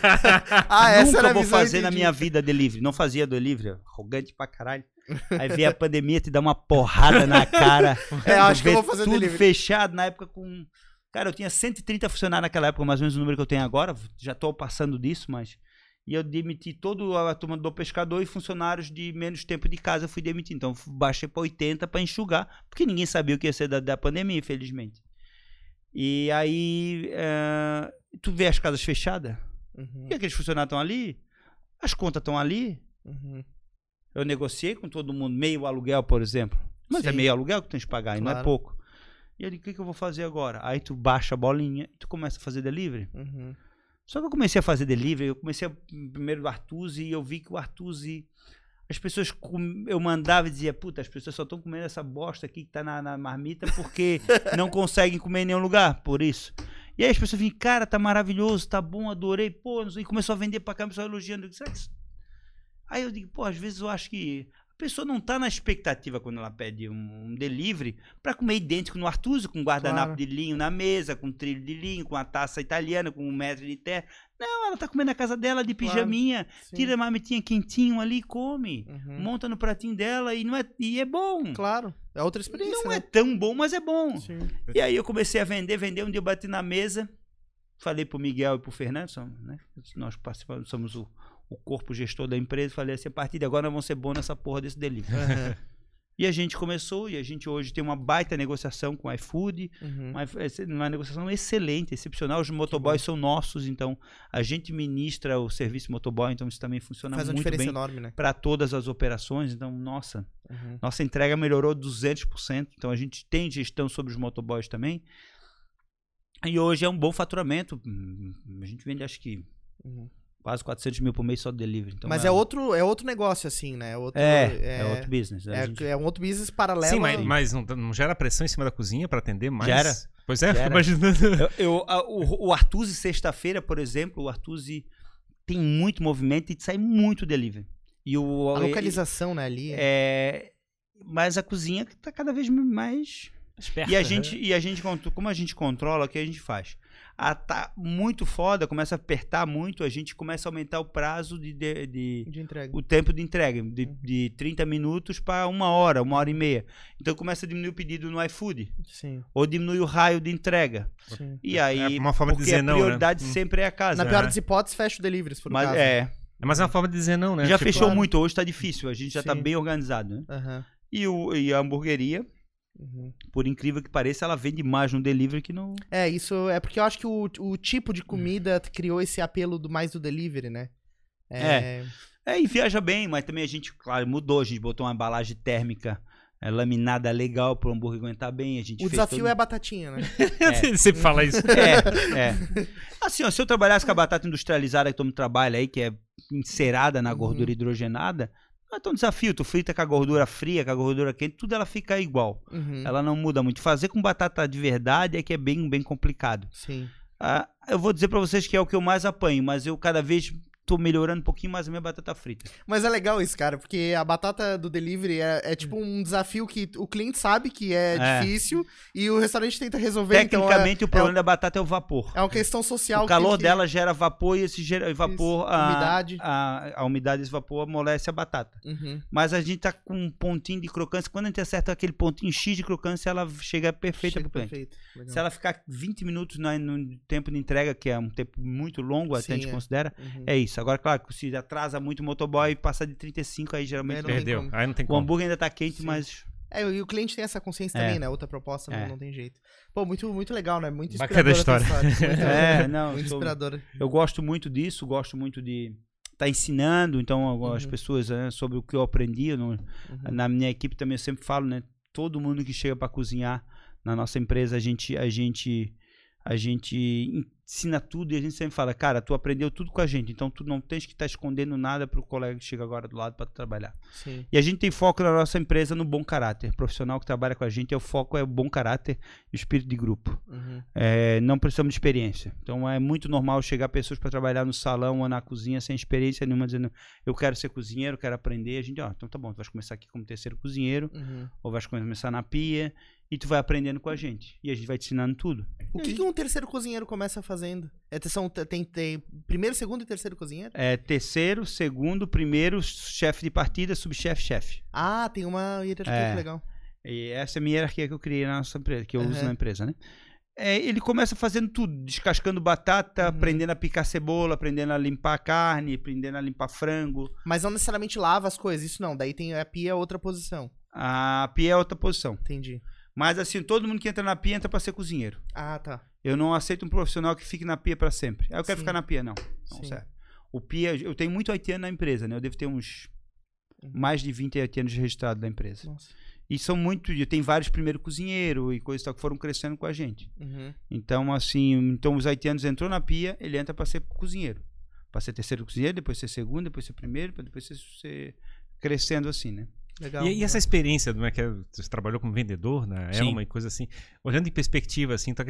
Ah, essa nunca era a vou visão, fazer na minha vida delivery. Não fazia delivery. Arrogante pra caralho. Aí veio a pandemia, te dá uma porrada na cara. É, acho que eu vou fazer tudo delivery. fechado na época com... Cara, eu tinha 130 funcionários naquela época, mais ou menos o número que eu tenho agora. Já tô passando disso, mas... E eu demiti toda a turma do pescador e funcionários de menos tempo de casa eu fui demitir. Então baixei para 80 para enxugar, porque ninguém sabia o que ia ser da, da pandemia, infelizmente. E aí, eh, tu vê as casas fechadas, Uhum, e aqueles funcionários estão ali, as contas estão ali. uhum. Eu negociei com todo mundo meio aluguel, por exemplo. Mas é Sim. meio aluguel que tu tens que pagar, e não é Claro. pouco. E digo, o que, que eu vou fazer agora? Aí tu baixa a bolinha e tu começa a fazer delivery. Uhum. Só que eu comecei a fazer delivery, eu comecei a, primeiro do Artuzi e eu vi que o Artuzi. As pessoas. com- Eu mandava e dizia, puta, as pessoas só estão comendo essa bosta aqui que tá na, na marmita porque não conseguem comer em nenhum lugar, por isso. E aí as pessoas vinham, cara, tá maravilhoso, tá bom, adorei, pô, não sei", e começou a vender pra cá, pessoal elogiando. Eu disse, "Será que isso-" Aí eu digo, pô, às vezes eu acho que a pessoa não tá na expectativa quando ela pede um, um delivery pra comer idêntico no Artuzi, com guardanapo Claro. de linho na mesa, com trilho de linho, com a taça italiana, com um metro de terra. Não, ela tá comendo na casa dela de Claro. pijaminha, Sim. tira a marmitinha quentinho ali e come. Uhum. Monta no pratinho dela e, não é, e é bom. Claro, é outra experiência, Não né? é tão bom, mas é bom. Sim. E aí eu comecei a vender, vender. Um dia eu bati na mesa, falei pro Miguel e pro Fernando, somos, né? nós participamos, somos o, o corpo gestor da empresa. Falei assim: a partir de agora nós vamos ser bons nessa porra desse delivery. E a gente começou, e a gente hoje tem uma baita negociação com o iFood, Uhum. uma, uma negociação excelente, excepcional. Os motoboys são nossos, então a gente ministra o serviço motoboy, então isso também funciona Faz muito bem né? para todas as operações. Então, nossa, Uhum. nossa entrega melhorou 200%. Então a gente tem gestão sobre os motoboys também. E hoje é um bom faturamento. Hum, A gente vende acho que Uhum. Quase 400 mil por mês só de delivery. Então, Mas é outro, é outro negócio, assim, né? É outro, É, é, outro business. né? É, gente- é um outro business paralelo. Sim, mas, mas não, não gera pressão em cima da cozinha pra atender mais? Gera. Pois é, Gera. imaginando. Eu, eu- a- o, o sexta-feira, por exemplo, o Artuzi tem muito movimento e sai muito delivery. E o, A localização, né, ali. É, mas a cozinha tá cada vez mais. Esperta, E a né? gente, e a gente, como a gente controla, o que a gente faz? Ah, tá muito foda, começa a apertar muito, a gente começa a aumentar o prazo de, de- de- De entrega. o tempo de entrega, de, de 30 minutos para uma hora, uma hora e meia. Então começa a diminuir o pedido no iFood, Sim, ou diminui o raio de entrega. sim. E aí, É uma forma de dizer a não, né? prioridade Hum. sempre é a casa. Na pior das hipóteses, fecha o delivery, se for o Mas caso. é, É mais uma forma de dizer não, né? já Tipo, fechou claro. muito, hoje tá difícil, a gente já tá Sim. bem organizado, né? Aham. E, o, e a hamburgueria, Uhum. por incrível que pareça, ela vende mais no delivery que no, É, isso é porque eu acho que o, o tipo de comida criou esse apelo do mais do delivery, né? É. É, e viaja bem, mas também a gente, claro, mudou. A gente botou uma embalagem térmica é, laminada legal para o hambúrguer aguentar bem. A gente O fez desafio todo- é a batatinha, né? Ele sempre fala isso. É, é. Assim, ó, se eu trabalhasse com a batata industrializada que todo mundo trabalha aí, que é encerada na Uhum. gordura hidrogenada, não é tão desafio. Tu frita com a gordura fria, com a gordura quente, tudo ela fica igual. Uhum. Ela não muda muito. Fazer com batata de verdade é que é bem, bem complicado. Sim. Ah, eu vou dizer pra vocês que é o que eu mais apanho, mas eu cada vez tô melhorando um pouquinho mais a minha batata frita. Mas é legal isso, cara, porque a batata do delivery é, é tipo um desafio que o cliente sabe que é, É. difícil e o restaurante tenta resolver. então Tecnicamente, o problema é, da batata é o vapor. é uma questão social. o calor que- dela gera vapor e esse gera, vapor, Isso, a, umidade. A, a umidade desse vapor amolece a batata. Uhum. Mas a gente tá com um pontinho de crocância. Quando a gente acerta aquele pontinho X de crocância, ela chega perfeita Chega pro cliente. Se ela ficar 20 minutos na- no tempo de entrega, que é um tempo muito longo, até Sim, a gente é. considera, Uhum. é isso. Agora, claro, que se atrasa muito o motoboy e passa de 35, aí geralmente não Perdeu. como. Aí não tem o como. hambúrguer ainda tá quente, Sim. mas É, e o cliente tem essa consciência É. também, né? Outra proposta, não, É. não tem jeito. Pô, muito, muito legal, né? Muito Bacana inspiradora a a história. Muito, É, não, muito sou- inspiradora. Eu gosto muito disso, gosto muito de estar ensinando, então as Uhum. pessoas né, sobre o que eu aprendi. eu não- Uhum. Na minha equipe também eu sempre falo, né? Todo mundo que chega para cozinhar na nossa empresa, a gente, a gente, a gente ensina tudo e a gente sempre fala, cara, tu aprendeu tudo com a gente, então tu não tens que estar escondendo nada pro colega que chega agora do lado para trabalhar. Sim. E a gente tem foco na nossa empresa no bom caráter. O profissional que trabalha com a gente, é o foco é o bom caráter e o espírito de grupo. Uhum. É, não precisamos de experiência. Então é muito normal chegar pessoas para trabalhar no salão ou na cozinha sem experiência nenhuma, dizendo eu quero ser cozinheiro, quero aprender. A gente, ó, então tá bom, tu vais começar aqui como terceiro cozinheiro, Uhum. ou vais começar na pia, e tu vai aprendendo com a gente. E a gente vai te ensinando tudo. O que, que um terceiro cozinheiro começa fazendo? É, são, tem, tem primeiro, segundo e terceiro cozinheiro? É terceiro, segundo, primeiro, chefe de partida, subchefe, chefe. Ah, tem uma hierarquia É. que legal. E essa é a minha hierarquia que eu criei na nossa empresa, que eu uso Aham. na empresa, né? É, ele começa fazendo tudo, descascando batata, Uhum. aprendendo a picar cebola, aprendendo a limpar carne, aprendendo a limpar frango. Mas não necessariamente lava as coisas, isso não. Daí tem a pia, outra posição. A pia é outra posição. Entendi. Mas assim, todo mundo que entra na pia entra pra ser cozinheiro. Ah, tá. Eu não aceito um profissional que fique na pia pra sempre. Ah, eu quero Sim. ficar na pia, não. Não Sim. serve. O pia, eu tenho muito haitiano na empresa, né? Eu devo ter uns Uhum. mais de 20 haitianos registrados da empresa. Nossa. E são muito, eu tenho vários primeiro cozinheiro e coisas tal que foram crescendo com a gente. Uhum. Então, assim, então os haitianos entrou na pia, ele entra pra ser cozinheiro. Pra ser terceiro cozinheiro, depois ser segundo, depois ser primeiro, depois ser, ser crescendo assim, né? Legal. E, e essa experiência, como é que você trabalhou como vendedor na Sim. Elma e coisa assim, olhando em perspectiva, assim, tu,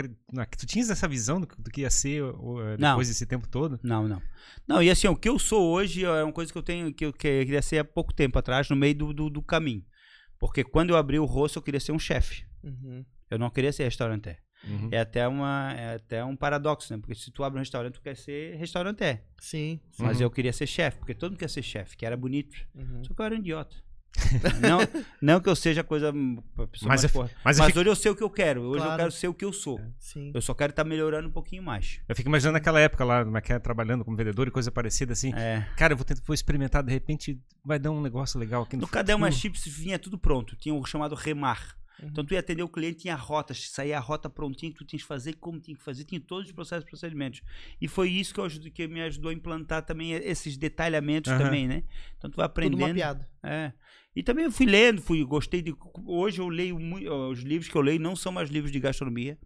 tu tinhas essa visão do, que- do que ia ser eh, Não. depois desse tempo todo? Não, não. Não, e assim, o que eu sou hoje é uma coisa que eu tenho, que eu que- queria ser há pouco tempo atrás, no meio do, do, do caminho. Porque quando eu abri o rosto, eu queria ser um chefe. Uhum. Eu não queria ser restaurante. Uhum. É até, uma, é até um paradoxo, né? Porque se tu abre um restaurante, tu quer ser restaurante. Sim. sim. Mas Uhum. eu queria ser chefe, porque todo mundo quer ser chefe, que era bonito. Uhum. Só que eu era um idiota. Não, não que eu seja coisa. hum, a pessoa Mas porra. mas Mas, fico- hoje eu sei o que eu quero. Hoje Claro. eu quero ser o que eu sou. Sim. Eu só quero estar melhorando um pouquinho mais. Eu fico imaginando naquela época lá, é é, trabalhando como vendedor e coisa parecida assim. É. Cara, eu vou, tentar, vou experimentar, de repente vai dar um negócio legal aqui no No Cadelma. Chips vinha tudo pronto. Tinha o chamado remar. Uhum. Então tu ia atender o cliente, tinha rotas, saía a rota prontinha que tu tinha que fazer, como tinha que fazer, tinha todos os processos e procedimentos. E foi isso que, eu que me ajudou a implantar também esses detalhamentos Aham. também, né? Então tu vai Tudo aprendendo. mapeado. É. E também eu fui lendo, fui, gostei de. Hoje eu leio muito. Os livros que eu leio não são mais livros de gastronomia.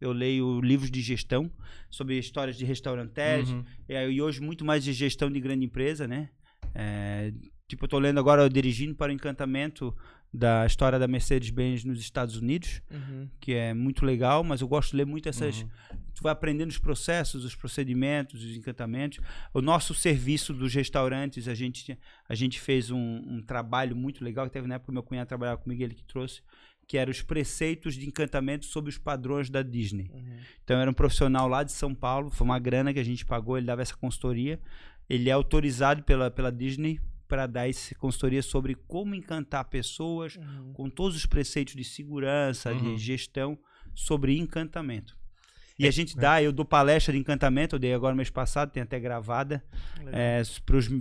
Eu leio livros de gestão, sobre histórias de restaurantes. Uhum. É, e hoje muito mais de gestão de grande empresa, né? É, tipo, eu tô lendo agora Dirigindo para o Encantamento da história da Mercedes-Benz nos Estados Unidos, Uhum. que é muito legal, mas eu gosto de ler muito essas. Uhum. Tu vai aprendendo os processos, os procedimentos, os encantamentos. O nosso serviço dos restaurantes, a gente, a gente fez um, um trabalho muito legal, que teve na época meu cunhado trabalhava comigo, ele que trouxe, que era os preceitos de encantamento sobre os padrões da Disney. Uhum. Então era um profissional lá de São Paulo, foi uma grana que a gente pagou, ele dava essa consultoria. Ele é autorizado pela, pela Disney para dar essa consultoria sobre como encantar pessoas, Uhum. com todos os preceitos de segurança, Uhum. de gestão sobre encantamento. E É, a gente é. dá, eu dou palestra de encantamento, eu dei agora mês passado, tem até gravada, é,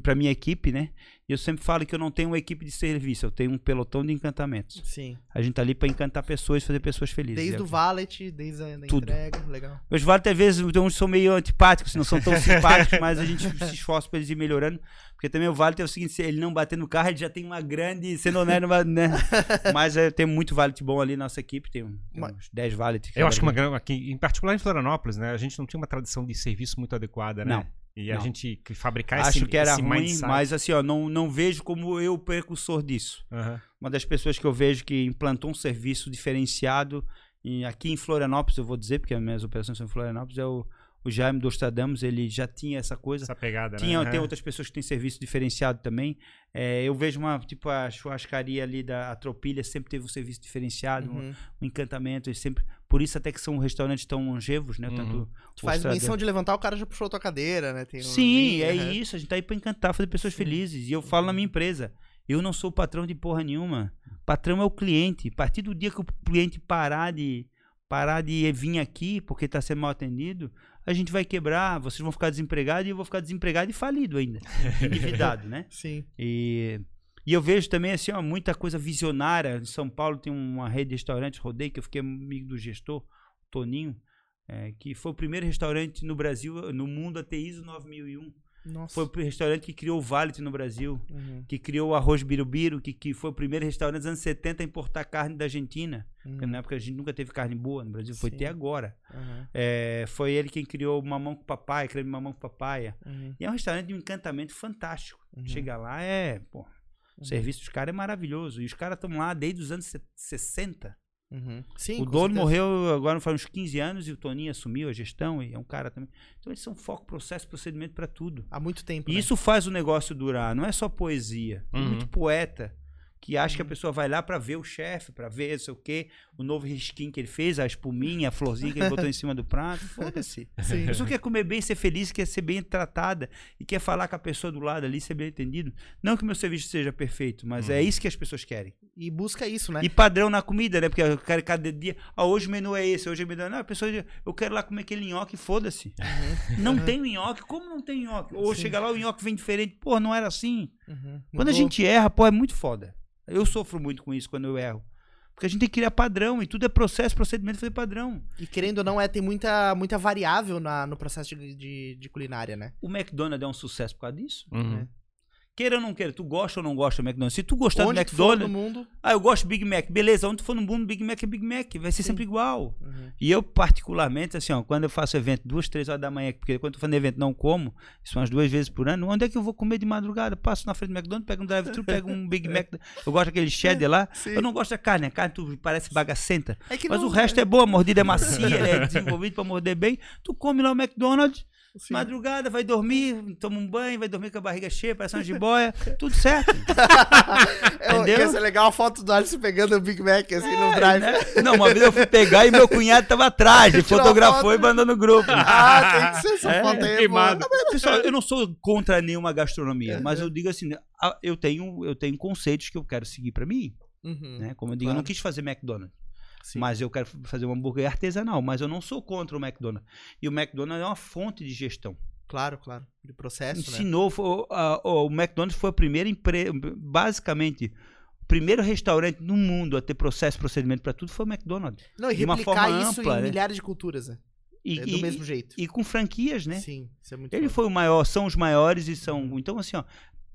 para minha equipe, né? E eu sempre falo que eu não tenho uma equipe de serviço, eu tenho um pelotão de encantamentos. Sim. A gente tá ali para encantar pessoas, fazer pessoas felizes. Desde É o valet, desde a Tudo. entrega. Legal. Meus vários, às vezes, tem uns que são meio antipáticos, não são tão simpáticos, mas a gente se esforça para eles ir melhorando. Porque também o Valet é o seguinte: se ele não bater no carro, ele já tem uma grande. Sendo honesto, uma- né? Mas é, tem muito Valet bom ali na nossa equipe, tem, tem Mas- uns 10 Valet. Eu acho que uma grande, aqui, em particular em Florianópolis, né, a gente não tinha uma tradição de serviço muito adequada, né? Não. E a Não. gente que fabricar Acho esse, que era ruim, mindset. mas assim, ó, não, não vejo como eu o precursor disso. Aham. Uma das pessoas que eu vejo que implantou um serviço diferenciado, e aqui em Florianópolis, eu vou dizer, porque as minhas operações são em Florianópolis, é o, o Jaime Dostradamus, ele já tinha essa coisa. Essa pegada, Tinha, né? tem Aham. outras pessoas que têm serviço diferenciado também. É, eu vejo uma, tipo, a churrascaria ali da Atropilha sempre teve um serviço diferenciado, um, Uhum. um encantamento. Eles sempre, por isso até que são restaurantes tão longevos, né? Uhum. Tanto Tu faz menção de levantar, o cara já puxou a tua cadeira, né? Tem um- Sim, é Aham. isso. A gente tá aí pra encantar, fazer pessoas Sim. felizes. E eu falo na minha empresa, eu não sou patrão de porra nenhuma. Patrão é o cliente. A partir do dia que o cliente parar de parar de vir aqui porque está sendo mal atendido, a gente vai quebrar, vocês vão ficar desempregados e eu vou ficar desempregado e falido ainda, endividado, né? Sim. E E eu vejo também assim, ó, muita coisa visionária. Em São Paulo tem uma rede de restaurantes, rodei, que eu fiquei amigo do gestor, Toninho, é, que foi o primeiro restaurante no Brasil, no mundo a ter ISO 9001. Nossa. Foi o restaurante que criou o Valet no Brasil, Uhum, que criou o arroz birubiru, que, que foi o primeiro restaurante dos anos 70 a importar carne da Argentina. uhum, Porque na época a gente nunca teve carne boa no Brasil, foi Sim. ter agora. uhum, É, foi ele quem criou o mamão com papaya, creme mamão com papaya. uhum, E é um restaurante de um encantamento fantástico. uhum, Chega lá, é. Pô, o uhum, serviço dos caras é maravilhoso. E os caras estão lá desde os anos se- 60. Uhum. Sim, o dono certeza. morreu agora faz uns 15 anos e o Toninho assumiu a gestão e é um cara também. Então eles são foco, processo, procedimento para tudo. Há muito tempo. E né? isso faz o negócio durar, não é só poesia. Tem Uhum. muito poeta que acha que a Uhum. pessoa vai lá para ver o chefe, para ver não sei o quê, o novo risquinho que ele fez, a espuminha, a florzinha que ele botou em cima do prato. Foda-se. A pessoa quer comer bem, ser feliz, quer ser bem tratada e quer falar com a pessoa do lado ali, ser bem entendido. Não que o meu serviço seja perfeito, mas é Uhum. isso que as pessoas querem. E busca isso, né? E padrão na comida, né? Porque eu quero cada dia. Ah, hoje o menu é esse, hoje o menu é. Não, a pessoa diz, eu quero lá comer aquele nhoque, foda-se. Não tem o nhoque? Como não tem nhoque? Ou Sim. chega lá, o nhoque vem diferente. Pô, não era assim. Uhum. Quando a gente erra, pô, é muito foda. Eu sofro muito com isso quando eu erro. Porque a gente tem que criar padrão e tudo é processo, procedimento, fazer padrão. E querendo ou não, é, tem muita, muita variável na, no processo de, de, de culinária, né? O McDonald's é um sucesso por causa disso. Uhum. Queira ou não queira, tu gosta ou não gosta do McDonald's? Se tu gostar Onde do tu for no McDonald's, mundo. ah, eu gosto de Big Mac. Beleza, onde tu for no mundo, Big Mac é Big Mac. Vai ser Sim. sempre igual. Uhum. E eu, particularmente, assim, ó, quando eu faço evento duas, três horas da manhã, porque quando eu tô fazendo evento não como, isso umas duas vezes por ano, onde é que eu vou comer de madrugada? Passo na frente do McDonald's, pego um drive-thru, pego um Big Mac. Eu gosto daquele cheddar lá. Sim. Eu não gosto da carne, a carne tu parece bagacenta. É Mas não- o resto é boa, a mordida é macia, é desenvolvido pra morder bem. Tu come lá o McDonald's, Sim. madrugada, vai dormir, toma um banho, vai dormir com a barriga cheia, parece uma jiboia, tudo certo. É, Entendeu? Ia ser legal a foto do Alisson pegando o Big Mac assim no drive. Né? Não, uma vez eu fui pegar e meu cunhado tava atrás, ele fotografou foto. e mandou no grupo. Ah, tem que ser essa É, foto aí. queimado. Pessoal, eu não sou contra nenhuma gastronomia, mas É. eu digo assim, eu tenho, eu tenho conceitos que eu quero seguir pra mim, Uhum. né? Como eu digo, eu não Claro. quis fazer McDonald's, Sim. mas eu quero fazer um hambúrguer artesanal, mas eu não sou contra o McDonald's. E o McDonald's é uma fonte de gestão. Claro, claro. De processo, né? Ensinou, foi- a- o McDonald's foi a primeira empresa, basicamente, o primeiro restaurante no mundo a ter processo, procedimento pra tudo foi o McDonald's. Não, e de uma replicar forma isso ampla, em né? milhares de culturas, né? E, É do e- mesmo jeito. e com franquias, né? Sim, isso é muito Ele foda. foi o maior, são os maiores e Uhum. são. Então, assim, ó,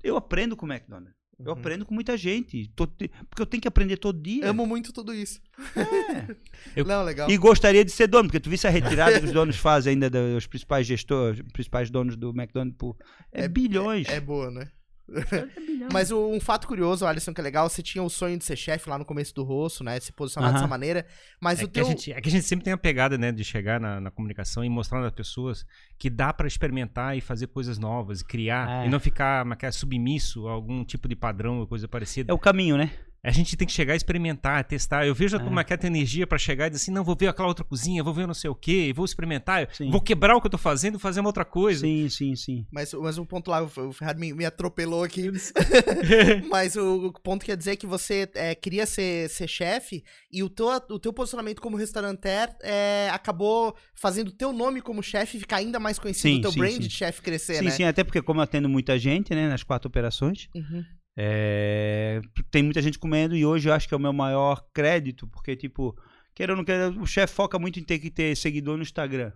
eu aprendo com o McDonald's. Eu Uhum. aprendo com muita gente. tô te- porque eu tenho que aprender todo dia. Amo muito tudo isso. É. Eu- Não, legal. E gostaria de ser dono, porque tu visse a retirada que os donos fazem ainda dos principais gestores, os principais donos do McDonald's por. É, É- bilhões. É boa, né? É. Mas um fato curioso, Alisson, que é legal, você tinha o sonho de ser chefe lá no começo do rosto, né? Se posicionar dessa maneira. Mas É o que, teu. a gente, é que a gente sempre tem a pegada, né, de chegar na, na comunicação e mostrar às pessoas que dá pra experimentar e fazer coisas novas, e criar, É. e não ficar é que é, submisso a algum tipo de padrão ou coisa parecida. É o caminho, né? A gente tem que chegar a experimentar, testar. Eu vejo como é que é a tua energia pra chegar e dizer assim, não, vou ver aquela outra cozinha, vou ver não sei o quê, vou experimentar, Sim. vou quebrar o que eu tô fazendo e fazer uma outra coisa. Sim, sim, sim. Mas, mas um ponto lá, o Ferrari me, me atropelou aqui. mas o, o ponto quer dizer que você é, queria ser, ser chefe e o teu, o teu posicionamento como restauranter é, acabou fazendo o teu nome como chefe ficar ainda mais conhecido, Sim, o teu sim, brand sim. de chefe crescer, sim, né? sim, até porque como eu atendo muita gente, né, nas quatro operações, Uhum. É, tem muita gente comendo e hoje eu acho que é o meu maior crédito, porque, tipo, queira ou não queira, o chefe foca muito em ter que ter seguidor no Instagram.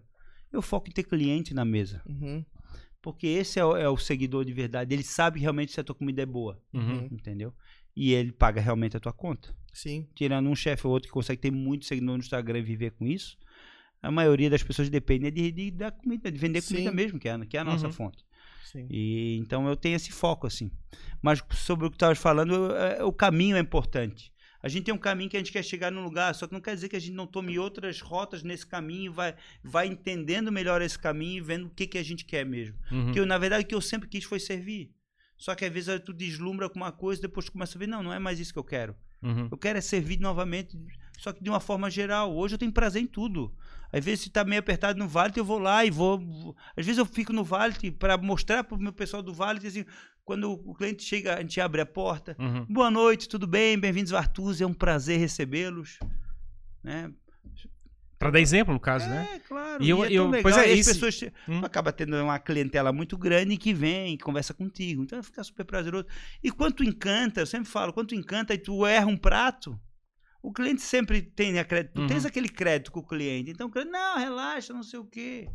Eu foco em ter cliente na mesa. Uhum. Porque esse é o, é o seguidor de verdade. Ele sabe realmente se a tua comida é boa, Uhum. entendeu? E ele paga realmente a tua conta. Sim. Tirando um chefe ou outro que consegue ter muito seguidor no Instagram e viver com isso, a maioria das pessoas depende de, de, da comida, de vender Sim. comida mesmo, que é, a- que é a nossa Uhum. fonte. Sim. E então eu tenho esse foco assim. Mas sobre o que tu estavas falando, é, o caminho é importante. A gente tem um caminho que a gente quer chegar num lugar, só que não quer dizer que a gente não tome outras rotas nesse caminho, vai, vai entendendo melhor esse caminho e vendo o que, que a gente quer mesmo. Uhum. Porque eu, na verdade o que eu sempre quis foi servir. Só que às vezes tu deslumbra com uma coisa, depois tu começa a ver, não, não é mais isso que eu quero. Uhum. Eu quero é servir novamente, só que de uma forma geral. Hoje eu tenho prazer em tudo. Às vezes, se tá meio apertado no Vale, eu vou lá e vou. Às vezes eu fico no Vale para mostrar pro meu pessoal do Vale, assim, quando o cliente chega, a gente abre a porta. Uhum. Boa noite, tudo bem? Bem-vindos ao Artuz, é um prazer recebê-los. Né? Pra dar exemplo, no caso, né? É, claro. E eu- é tão eu- legal. pois é, e as esse- pessoas Hum. acaba tendo uma clientela muito grande que vem e conversa contigo. Então fica super prazeroso. E quando tu encanta, eu sempre falo, quando tu encanta e tu erra um prato, o cliente sempre tem a crédito. Tu Uhum. tens aquele crédito com o cliente. Então o cliente, não, relaxa, não sei o quê.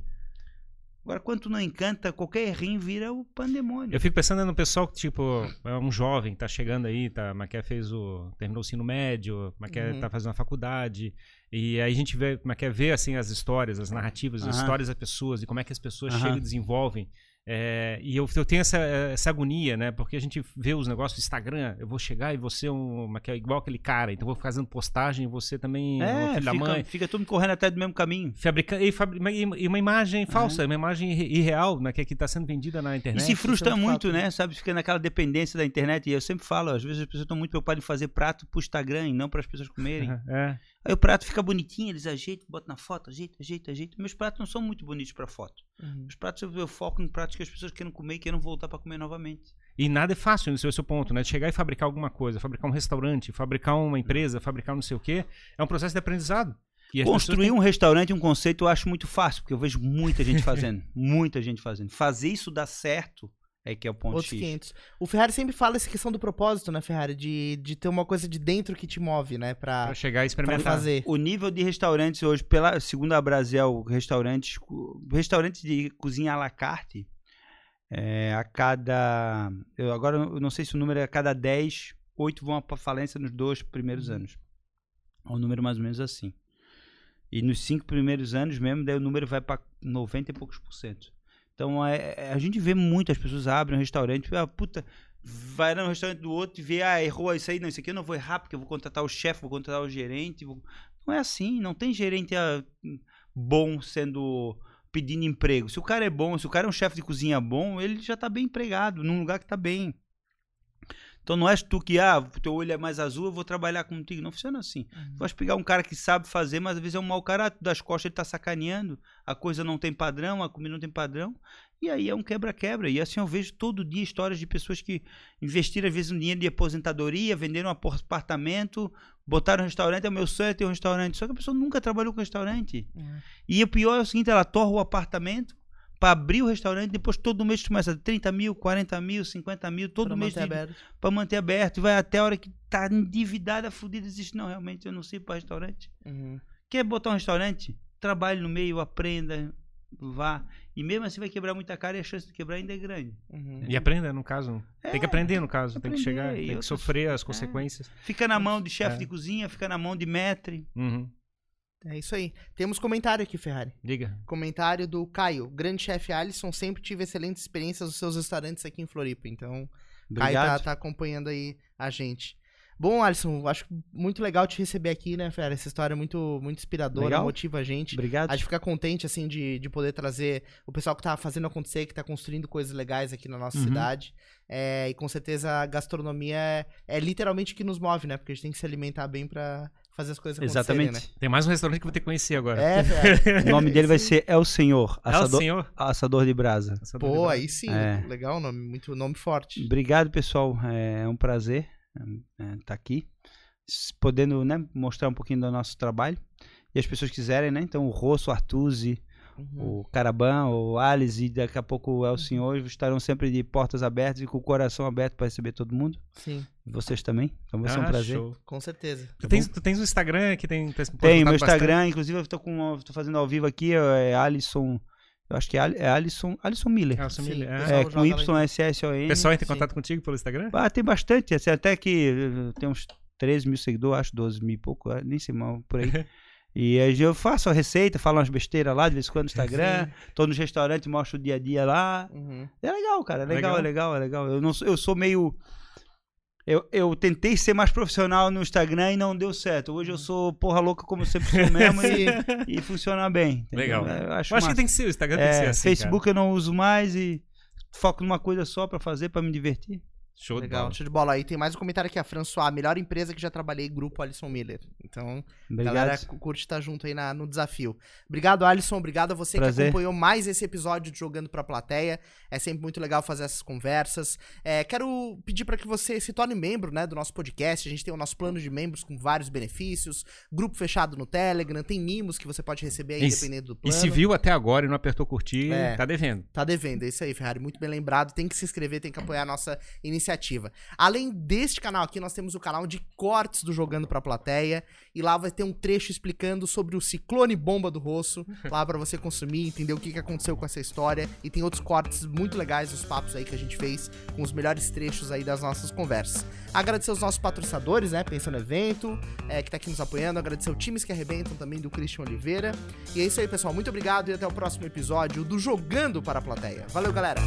Agora, quando tu não encanta, qualquer errinho vira o pandemônio. Eu fico pensando no pessoal que, tipo, é um jovem, tá chegando aí, tá, Maquia fez o. terminou o ensino médio, Maquia Uhum. tá fazendo a faculdade. E aí a gente vê, Maquia vê assim as histórias, as narrativas, as Aham. histórias das pessoas e como é que as pessoas chegam e desenvolvem. É, e eu, eu tenho essa, essa agonia, né? Porque a gente vê os negócios do Instagram, eu vou chegar e ser um, Maquia, igual aquele cara, então eu vou fazendo postagem e você também, o É, filho da fica, mãe. fica todo mundo correndo atrás do mesmo caminho. Fabrica, e, fabri- e uma- e imagem falsa, uma imagem irre- irreal, né, que está sendo vendida na E internet. se frustra é muito, fato, né? Sabe, fica naquela dependência da internet. E eu sempre falo, às vezes as pessoas estão muito preocupadas em fazer prato pro Instagram e não para as pessoas comerem. É. Aí o prato fica bonitinho, eles ajeitam, botam na foto, ajeita, ajeita, ajeita. Meus pratos não são muito bonitos para foto. Uhum. Os pratos eu, eu foco em pratos que as pessoas queiram comer e queiram voltar para comer novamente. E nada é fácil nesse seu ponto, né? Chegar e fabricar alguma coisa, fabricar um restaurante, fabricar uma empresa, fabricar não sei o quê, é um processo de aprendizado. E Construir pessoas um restaurante, um conceito, eu acho muito fácil, porque eu vejo muita gente fazendo. muita gente fazendo. Fazer isso dar certo é que é o ponto Outros X. 500. O Ferrari sempre fala essa questão do propósito, né, Ferrari? De, de ter uma coisa de dentro que te move, né? Pra, pra chegar e pra experimentar. fazer. O nível de restaurantes hoje, pela segundo a Brasel, restaurantes, restaurantes de cozinha à la carte, é, a cada. Eu agora eu não sei se o número é a cada 10, 8 vão para falência nos dois primeiros anos. É um número mais ou menos assim. E nos cinco primeiros anos mesmo, daí o número vai para 90 e poucos por cento. Então é, é- a gente vê muitas pessoas abrem um restaurante, ah, puta, vai no restaurante do outro e vê, ah, errou isso aí, não, isso aqui eu não vou errar porque eu vou contratar o chefe, vou contratar o gerente. vou- Não é assim, não tem gerente ah, bom sendo pedindo emprego. Se o cara é bom, se o cara é um chefe de cozinha bom, ele já tá bem empregado, num lugar que tá bem. Então não és tu que, ah, teu olho é mais azul, eu vou trabalhar contigo. Não funciona assim. Tu vai pegar um cara que sabe fazer, mas às vezes é um mau caráter das costas, ele tá sacaneando, a coisa não tem padrão, a comida não tem padrão, e aí é um quebra-quebra. E assim eu vejo todo dia histórias de pessoas que investiram às vezes um dinheiro de aposentadoria, venderam um apartamento, botaram um restaurante, é o meu sonho é ter um restaurante. Só que a pessoa nunca trabalhou com restaurante. Uhum. E o pior é o seguinte, ela torra o apartamento para abrir o restaurante, depois todo mês começa 30 mil, 40 mil, 50 mil, todo pra mês manter de, aberto. para manter aberto. E vai até a hora que tá endividada, fudida, diz, não, realmente eu não sei para restaurante. Uhum. Quer botar um restaurante? Trabalhe no meio, aprenda, vá. E mesmo assim vai quebrar muita cara e a chance de quebrar ainda é grande. Uhum. E aprenda, no caso. tem que aprender, no caso. Tem que aprender, chegar, e tem que sofrer as é. consequências. Fica na mão de chefe É. de cozinha, fica na mão de maître. Uhum. É isso aí. Temos comentário aqui, Ferrari. Diga. Comentário do Caio. Grande chefe Alisson, sempre tive excelentes experiências nos seus restaurantes aqui em Floripa. Então, Caio tá, Obrigado. tá acompanhando aí a gente. Bom, Alisson, acho muito legal te receber aqui, né, Ferrari? Essa história é muito, muito inspiradora, Legal. motiva a gente. Obrigado. A gente fica contente, assim, de, de poder trazer o pessoal que tá fazendo acontecer, que tá construindo coisas legais aqui na nossa Uhum. cidade. É, e com certeza a gastronomia é, é literalmente o que nos move, né? Porque a gente tem que se alimentar bem pra fazer as coisas Exatamente. Tem mais um restaurante que eu vou ter que conhecer agora. né? É. O nome dele vai ser É o Senhor, É o assador, senhor? assador de brasa. Pô, aí sim. É. Legal o nome, muito nome forte. Obrigado, pessoal. É um prazer estar aqui, s- podendo né, mostrar um pouquinho do nosso trabalho. E as pessoas quiserem, né? Então, o Rosso, o Artuzi, Uhum. o Caraban, o Alice e daqui a pouco o El Senhor estarão sempre de portas abertas e com o coração aberto para receber todo mundo. Sim, vocês também. Então vai ser um Ah, prazer. show. com certeza. Tu tens, tu tens um Instagram que tem. tem Tem meu Instagram, inclusive eu tô, com, tô fazendo ao vivo aqui, é Alisson. Eu acho que é, é Alisson, Alisson Miller. bastante. Sim, Miller, é. É, com YSSON. O pessoal entra em sim. contato contigo pelo Instagram? Ah, tem bastante, assim, até que eh, tem uns 13 mil seguidores, acho 12 mil e pouco, ah, nem sei mal, por aí. E aí eu faço a receita, falo umas besteiras lá, de vez em quando no Instagram, tô nos restaurantes, mostro o dia a dia lá. Uhum. É legal, cara, é legal, Legal. é legal, é legal. Eu, não, sou- eu sou meio... Eu, eu tentei ser mais profissional no Instagram e não deu certo. Hoje eu sou porra louca como eu sempre sou mesmo e, e funciona bem. entendeu? Legal. É, Eu acho, Eu acho que tem que ser, o Instagram tem que ser É, assim. Facebook eu não uso mais e foco numa coisa só pra fazer, pra me divertir. Show de Legal, bola. show de bola. Aí tem mais um comentário aqui, a François, a melhor empresa que já trabalhei, grupo Alisson Miller. Então, Obrigado. galera curte estar junto aí na- no desafio. Obrigado, Alisson. Obrigado a você que Prazer. acompanhou mais esse episódio de Jogando pra Plateia. É sempre muito legal fazer essas conversas. É, quero pedir para que você se torne membro né, do nosso podcast. A gente tem o nosso plano de membros com vários benefícios, grupo fechado no Telegram, tem mimos que você pode receber aí, Isso. dependendo do E plano. se viu até agora e não apertou curtir, É. tá devendo. Tá devendo, é isso aí, Ferrari. Muito bem lembrado. Tem que se inscrever, tem que apoiar a nossa iniciativa. Além deste canal aqui, nós temos o canal de cortes do Jogando pra Plateia. E lá vai ter um trecho explicando sobre o ciclone bomba do Rosso. Lá pra você consumir, entender o que, que aconteceu com essa história. E tem outros cortes muito legais, os papos aí que a gente fez, com os melhores trechos aí das nossas conversas. Agradecer os nossos patrocinadores, né? Pensando no evento, é, que tá aqui nos apoiando. Agradecer o Times que Arrebentam também do Christian Oliveira. E é isso aí, pessoal. Muito obrigado e até o próximo episódio do Jogando para a Plateia. Valeu, galera!